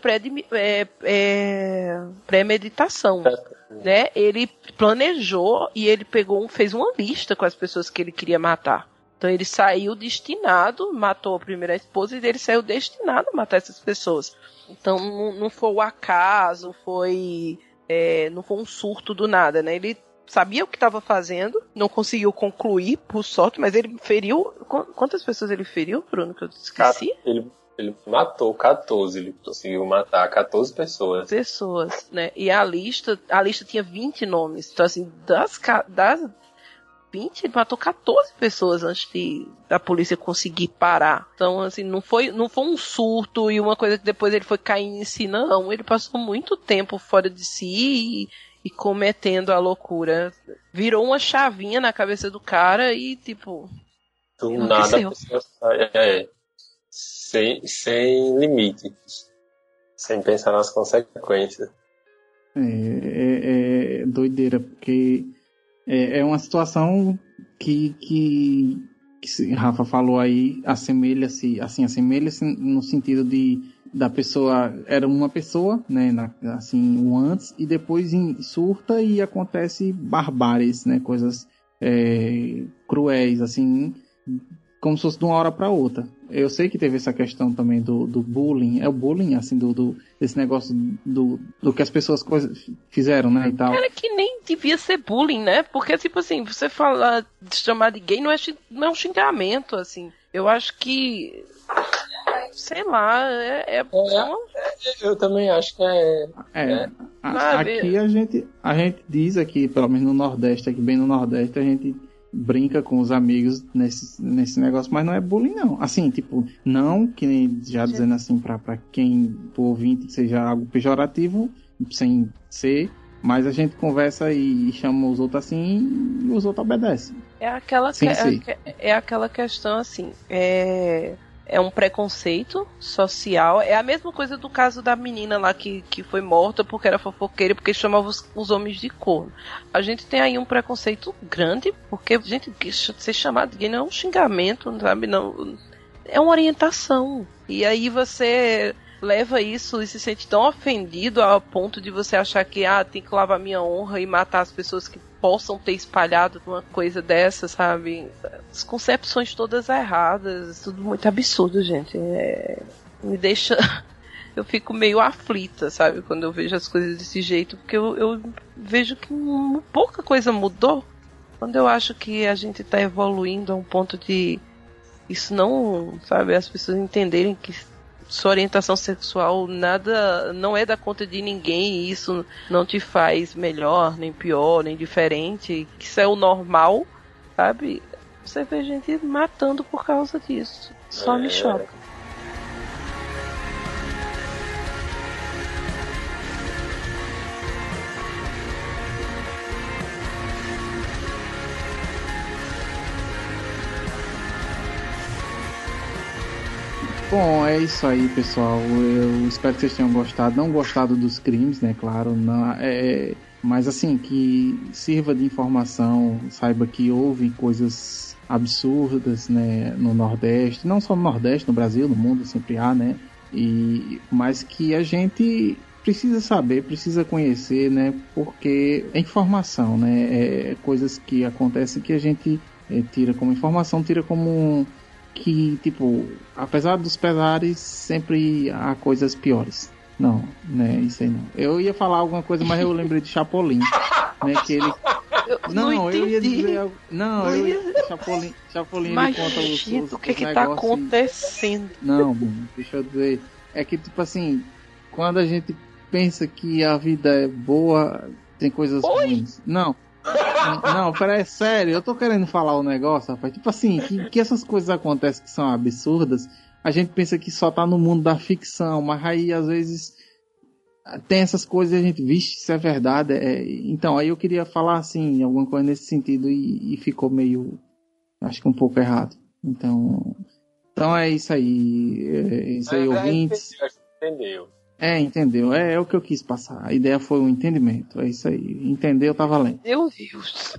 é, é, pré-meditação. É, né? Ele planejou e ele pegou, fez uma lista com as pessoas que ele queria matar. Então ele saiu destinado, matou a primeira esposa e ele saiu destinado a matar essas pessoas. Então não, não foi o acaso, foi é, não foi um surto do nada, né? Ele sabia o que estava fazendo, não conseguiu concluir, por sorte, mas ele feriu. Quantas pessoas ele feriu, Bruno? Que eu esqueci? Ele, ele matou 14, ele conseguiu matar 14 pessoas. Pessoas, né? E a lista, a lista tinha 20 nomes. Então, assim, das, das 20, ele matou 14 pessoas antes de, da polícia conseguir parar. Então, assim, não foi, não foi um surto e uma coisa que depois ele foi caindo em si, não. Ele passou muito tempo fora de si e, e cometendo a loucura. Virou uma chavinha na cabeça do cara e, tipo. Do nada a pessoa sai, é, sem, sem limites. Sem pensar nas consequências. É, é, é doideira, porque é, é uma situação que, que, que Rafa falou aí, assemelha-se, assim, assemelha-se no sentido de da pessoa era uma pessoa, né, na, assim, um antes e depois em, surta e acontece barbáries, né, coisas é, cruéis, assim, como se fosse de uma hora para outra. Eu sei que teve essa questão também do, do bullying, é o bullying, assim, do, do desse negócio do, do que as pessoas fizeram, né, e tal. Era que nem devia ser bullying, né? Porque, tipo assim, você falar, de chamar de gay não é, não é um xingamento, assim. Eu acho que sei lá, é, é, é, eu também acho que é. é, é. A, aqui a gente, a gente diz aqui, pelo menos no Nordeste, aqui bem no Nordeste, a gente brinca com os amigos nesse, nesse negócio, mas não é bullying, não. Assim, tipo, não que nem já dizendo assim para quem, pro ouvinte, que seja algo pejorativo, sem ser, mas a gente conversa e chama os outros assim e os outros obedecem. É aquela, que, é, é aquela questão assim, é é um preconceito social. É a mesma coisa do caso da menina lá que, que foi morta porque era fofoqueira, porque chamava os, os homens de corno. A gente tem aí um preconceito grande, porque, gente, ser chamado de não é um xingamento, sabe? Não, é uma orientação. E aí você leva isso e se sente tão ofendido ao ponto de você achar que ah, tem que lavar minha honra e matar as pessoas que possam ter espalhado uma coisa dessa, sabe? As concepções todas erradas, tudo muito absurdo, gente. É... Me deixa. Eu fico meio aflita, sabe? Quando eu vejo as coisas desse jeito, porque eu, eu vejo que pouca coisa mudou. Quando eu acho que a gente está evoluindo a um ponto de isso não, sabe, as pessoas entenderem que sua orientação sexual nada não é da conta de ninguém e isso não te faz melhor, nem pior, nem diferente, isso é o normal, sabe? Você vê gente matando por causa disso. Só é... me choca. Bom, é isso aí, pessoal. Eu espero que vocês tenham gostado. Não gostado dos crimes, né? Claro, não, é, mas assim, que sirva de informação, saiba que houve coisas absurdas, né, no Nordeste, não só no Nordeste, no Brasil, no mundo sempre há, né, e mas que a gente precisa saber, precisa conhecer, né, porque é informação, né, é coisas que acontecem que a gente é, tira como informação, tira como que, tipo, apesar dos pesares, sempre há coisas piores. Não, né, isso aí não. Eu ia falar alguma coisa, mas eu lembrei de Chapolin, né, que ele... Eu Não, não eu ia dizer... algo- Não, eu ia... Chapolin, Chapolin Mas, ele conta os, gente, os, o que os que tá acontecendo? Não, mano, deixa eu dizer. É que, tipo assim, quando a gente pensa que a vida é boa, tem coisas Oi? ruins. Não. Não, peraí, é sério, eu tô querendo falar um negócio, rapaz. Tipo assim, que, que essas coisas acontecem que são absurdas, a gente pensa que só tá no mundo da ficção, mas aí às vezes tem essas coisas e a gente, vixe, isso é verdade. é- Então, aí eu queria falar assim, alguma coisa nesse sentido e, e ficou meio, acho que um pouco errado. Então, então é isso aí, é isso aí, Mas, é, ouvintes. que Entendeu? É, entendeu? É, é o que eu quis passar. A ideia foi um entendimento. É isso aí. Entendeu? Tá valendo. Meu Deus.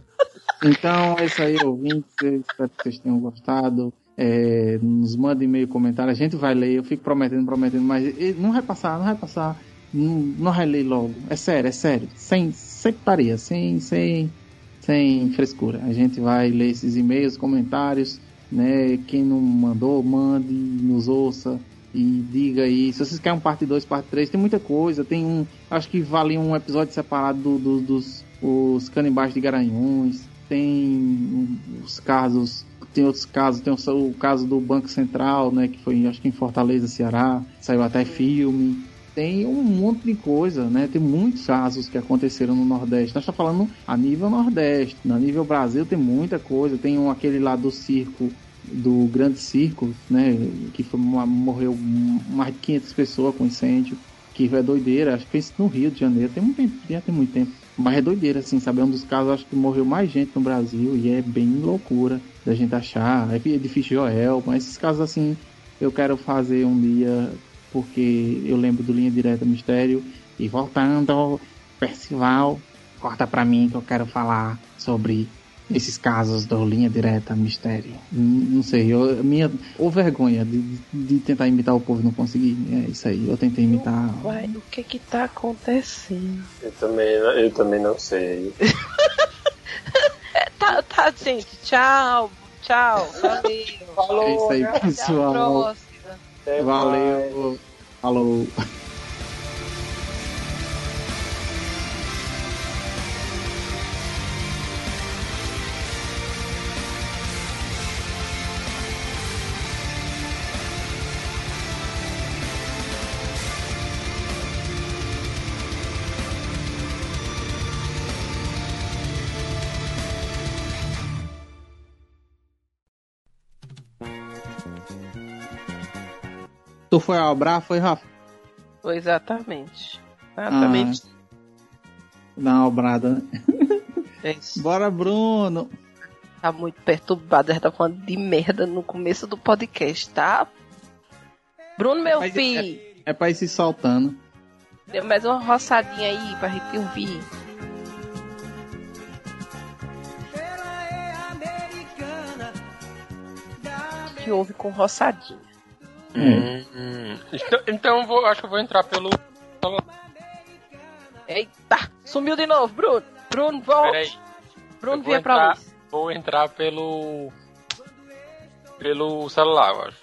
Então, é isso aí, ouvintes. Eu espero que vocês tenham gostado. É, nos mandem e-mail, comentário. A gente vai ler. Eu fico prometendo, prometendo, mas não vai passar, não vai passar. Não, não vai ler logo. É sério, é sério. Sem, sem putaria, sem, sem, sem frescura. A gente vai ler esses e-mails, comentários. Né? Quem não mandou, mande, nos ouça e diga aí. Se vocês querem um parte 2, parte 3, tem muita coisa. Tem um. Acho que vale um episódio separado do- do- dos os canibais de Garanhuns. Tem os casos. Tem outros casos, tem o, o caso do Banco Central, né? Que foi acho que em Fortaleza, Ceará. Saiu até filme. Tem um monte de coisa, né? Tem muitos casos que aconteceram no Nordeste. Nós estamos falando a nível Nordeste. A nível Brasil tem muita coisa. Tem um, aquele lá do circo do grande circo, né, que foi uma- morreu mais de 500 pessoas com incêndio, que é doideira, acho que fez no Rio de Janeiro, tem muito tempo, já tem muito tempo, mas é doideira, assim, sabe, é um dos casos, acho que morreu mais gente no Brasil, e é bem loucura da gente achar, é difícil Joel, mas esses casos, assim, eu quero fazer um dia, porque eu lembro do Linha Direta Mistério, e voltando ao Percival, corta pra mim que eu quero falar sobre esses casos do Linha Direta Mistério. Não sei, eu, minha, ou vergonha de, de tentar imitar o povo e não conseguir. É isso aí, eu tentei imitar. Uai, o que que tá acontecendo? Eu também, eu também não sei. É, tá, tá, gente. Tchau. Tchau. Valeu. Falou, É isso aí, galera. Até a pessoal. próxima. Até mais. Valeu. Falou. Tu foi ao Abra, foi, Rafa? Foi exatamente. Exatamente. Dá uma obrada, né? É isso. Bora, Bruno. Tá muito perturbado. Ela tá falando de merda no começo do podcast, tá? Bruno, meu é- filho. É pra ir se soltando. Dê mais uma roçadinha aí pra gente ouvir. Que ouve com roçadinha. Hum, hum. Então, então eu vou, acho que eu vou entrar pelo. Eita! Sumiu de novo, Bruno! Bruno, volta! Peraí, Bruno, eu vinha pra luz. vou entrar pelo. pelo celular, eu acho.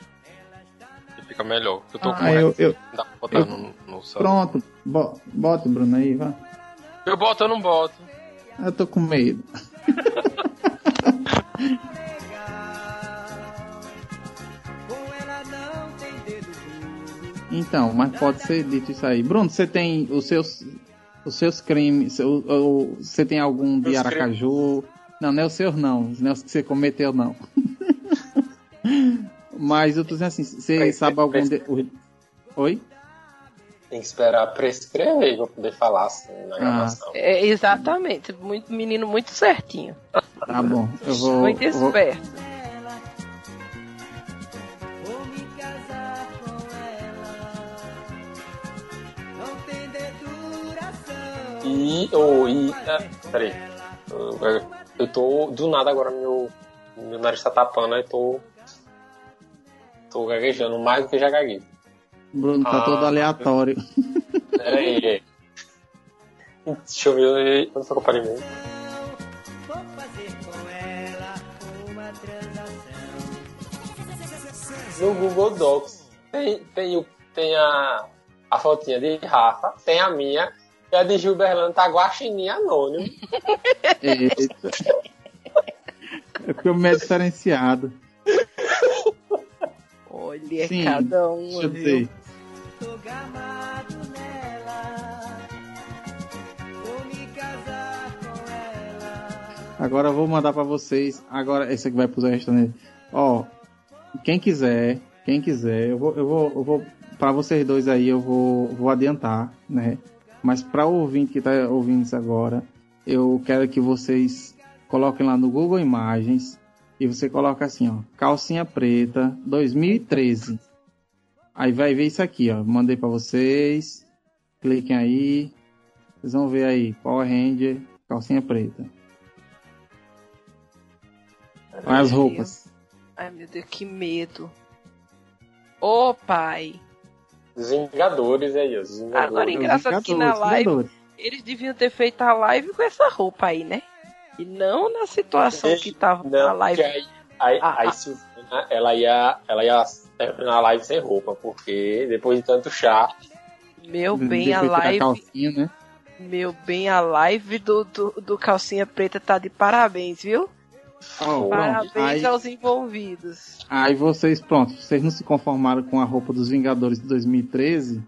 Que fica melhor. Eu tô com Ah, eu, eu, Não dá pra botar eu- no, no celular. pronto. Bo- Bota o Bruno aí, vai. Eu boto ou não boto? Eu tô com medo. Então, mas pode ser dito isso aí. Bruno, você tem os seus os seus crimes, você tem algum de Meus Aracaju? Não, não é os seus não, não é os que você cometeu não. mas eu tô dizendo assim, você sabe algum de... Oi? Tem que esperar prescrever pra poder falar assim na gravação. É, exatamente. Muito, menino muito certinho. Tá bom, eu vou, muito eu esperto. Vou E. Oh, e ah, peraí. Eu, eu tô. Do nada agora meu. Meu nariz tá tapando, aí tô. Tô gaguejando mais do que já gaguei. Bruno, tá Ah. todo aleatório. Pera aí. Deixa eu ver quando foi que eu parei mesmo. No Google Docs tem, tem, tem a, a fotinha de Rafa, tem a minha, e a de Gilberlando tá guaxinim anônimo. Eita. É porque o meu é diferenciado. Olha, Sim, cada um. Deixa eu viu? dizer. Tô gamado nela. Vou me casar com ela. Agora eu vou mandar pra vocês. Agora, esse aqui vai pro restaurante. Ó, quem quiser, quem quiser, eu vou, eu vou, eu vou para vocês dois aí, eu vou, vou adiantar, né? Mas para o ouvinte que tá ouvindo isso agora, eu quero que vocês coloquem lá no Google Imagens e você coloca assim, ó, calcinha preta 2013. Aí vai ver isso aqui, ó. Mandei para vocês. Cliquem aí. Vocês vão ver aí, Power Ranger, calcinha preta. Olha as roupas. Ai, meu Deus, que medo. Ô, pai. Os Vingadores aí, os Vingadores. Agora, engraçado que na live Vingadores. eles deviam ter feito a live com essa roupa aí, né? E não na situação que tava Não, na live. porque aí, aí, Ah, aí ah. Silvana, ela ia, ela ia terminar a live sem roupa, porque depois de tanto chá, Meu bem, a live. calcinha, né? Meu bem, a live do, do, do Calcinha Preta tá de parabéns, viu? Pronto. Parabéns Aí, aos envolvidos. aí vocês, pronto, vocês não se conformaram com a roupa dos Vingadores de 2013.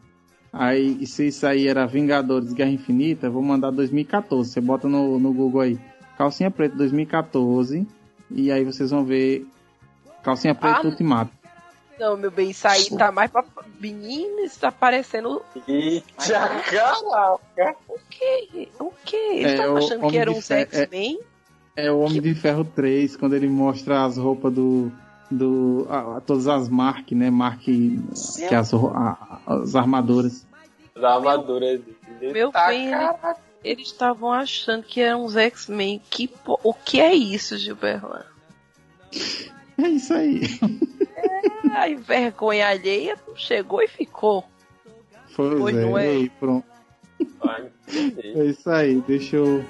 Aí, e se isso aí era Vingadores Guerra Infinita, eu vou mandar 2014. Você bota no, no Google aí, calcinha preta 2014. E aí vocês vão ver calcinha preta Ah, Ultimato. Não, meu bem, isso aí tá mais pra. Menino, isso tá parecendo. Eita, caraca! O quê? O quê? Eles É, estavam achando que eram de uns Ferro- é-? É o Homem de Ferro 3, quando ele mostra as roupas do. do a- a- todas as Mark, né? Mark. Que é as, a- as armaduras. Da armadura Meu bem, ele- caraca. Eles estavam achando que eram uns X-Men. Que po- O que é isso, Gilberlan? É isso aí. Ai, vergonha alheia chegou e ficou. Pois Pois é, não é. e aí, pronto. Vai entender. É isso aí, deixa eu.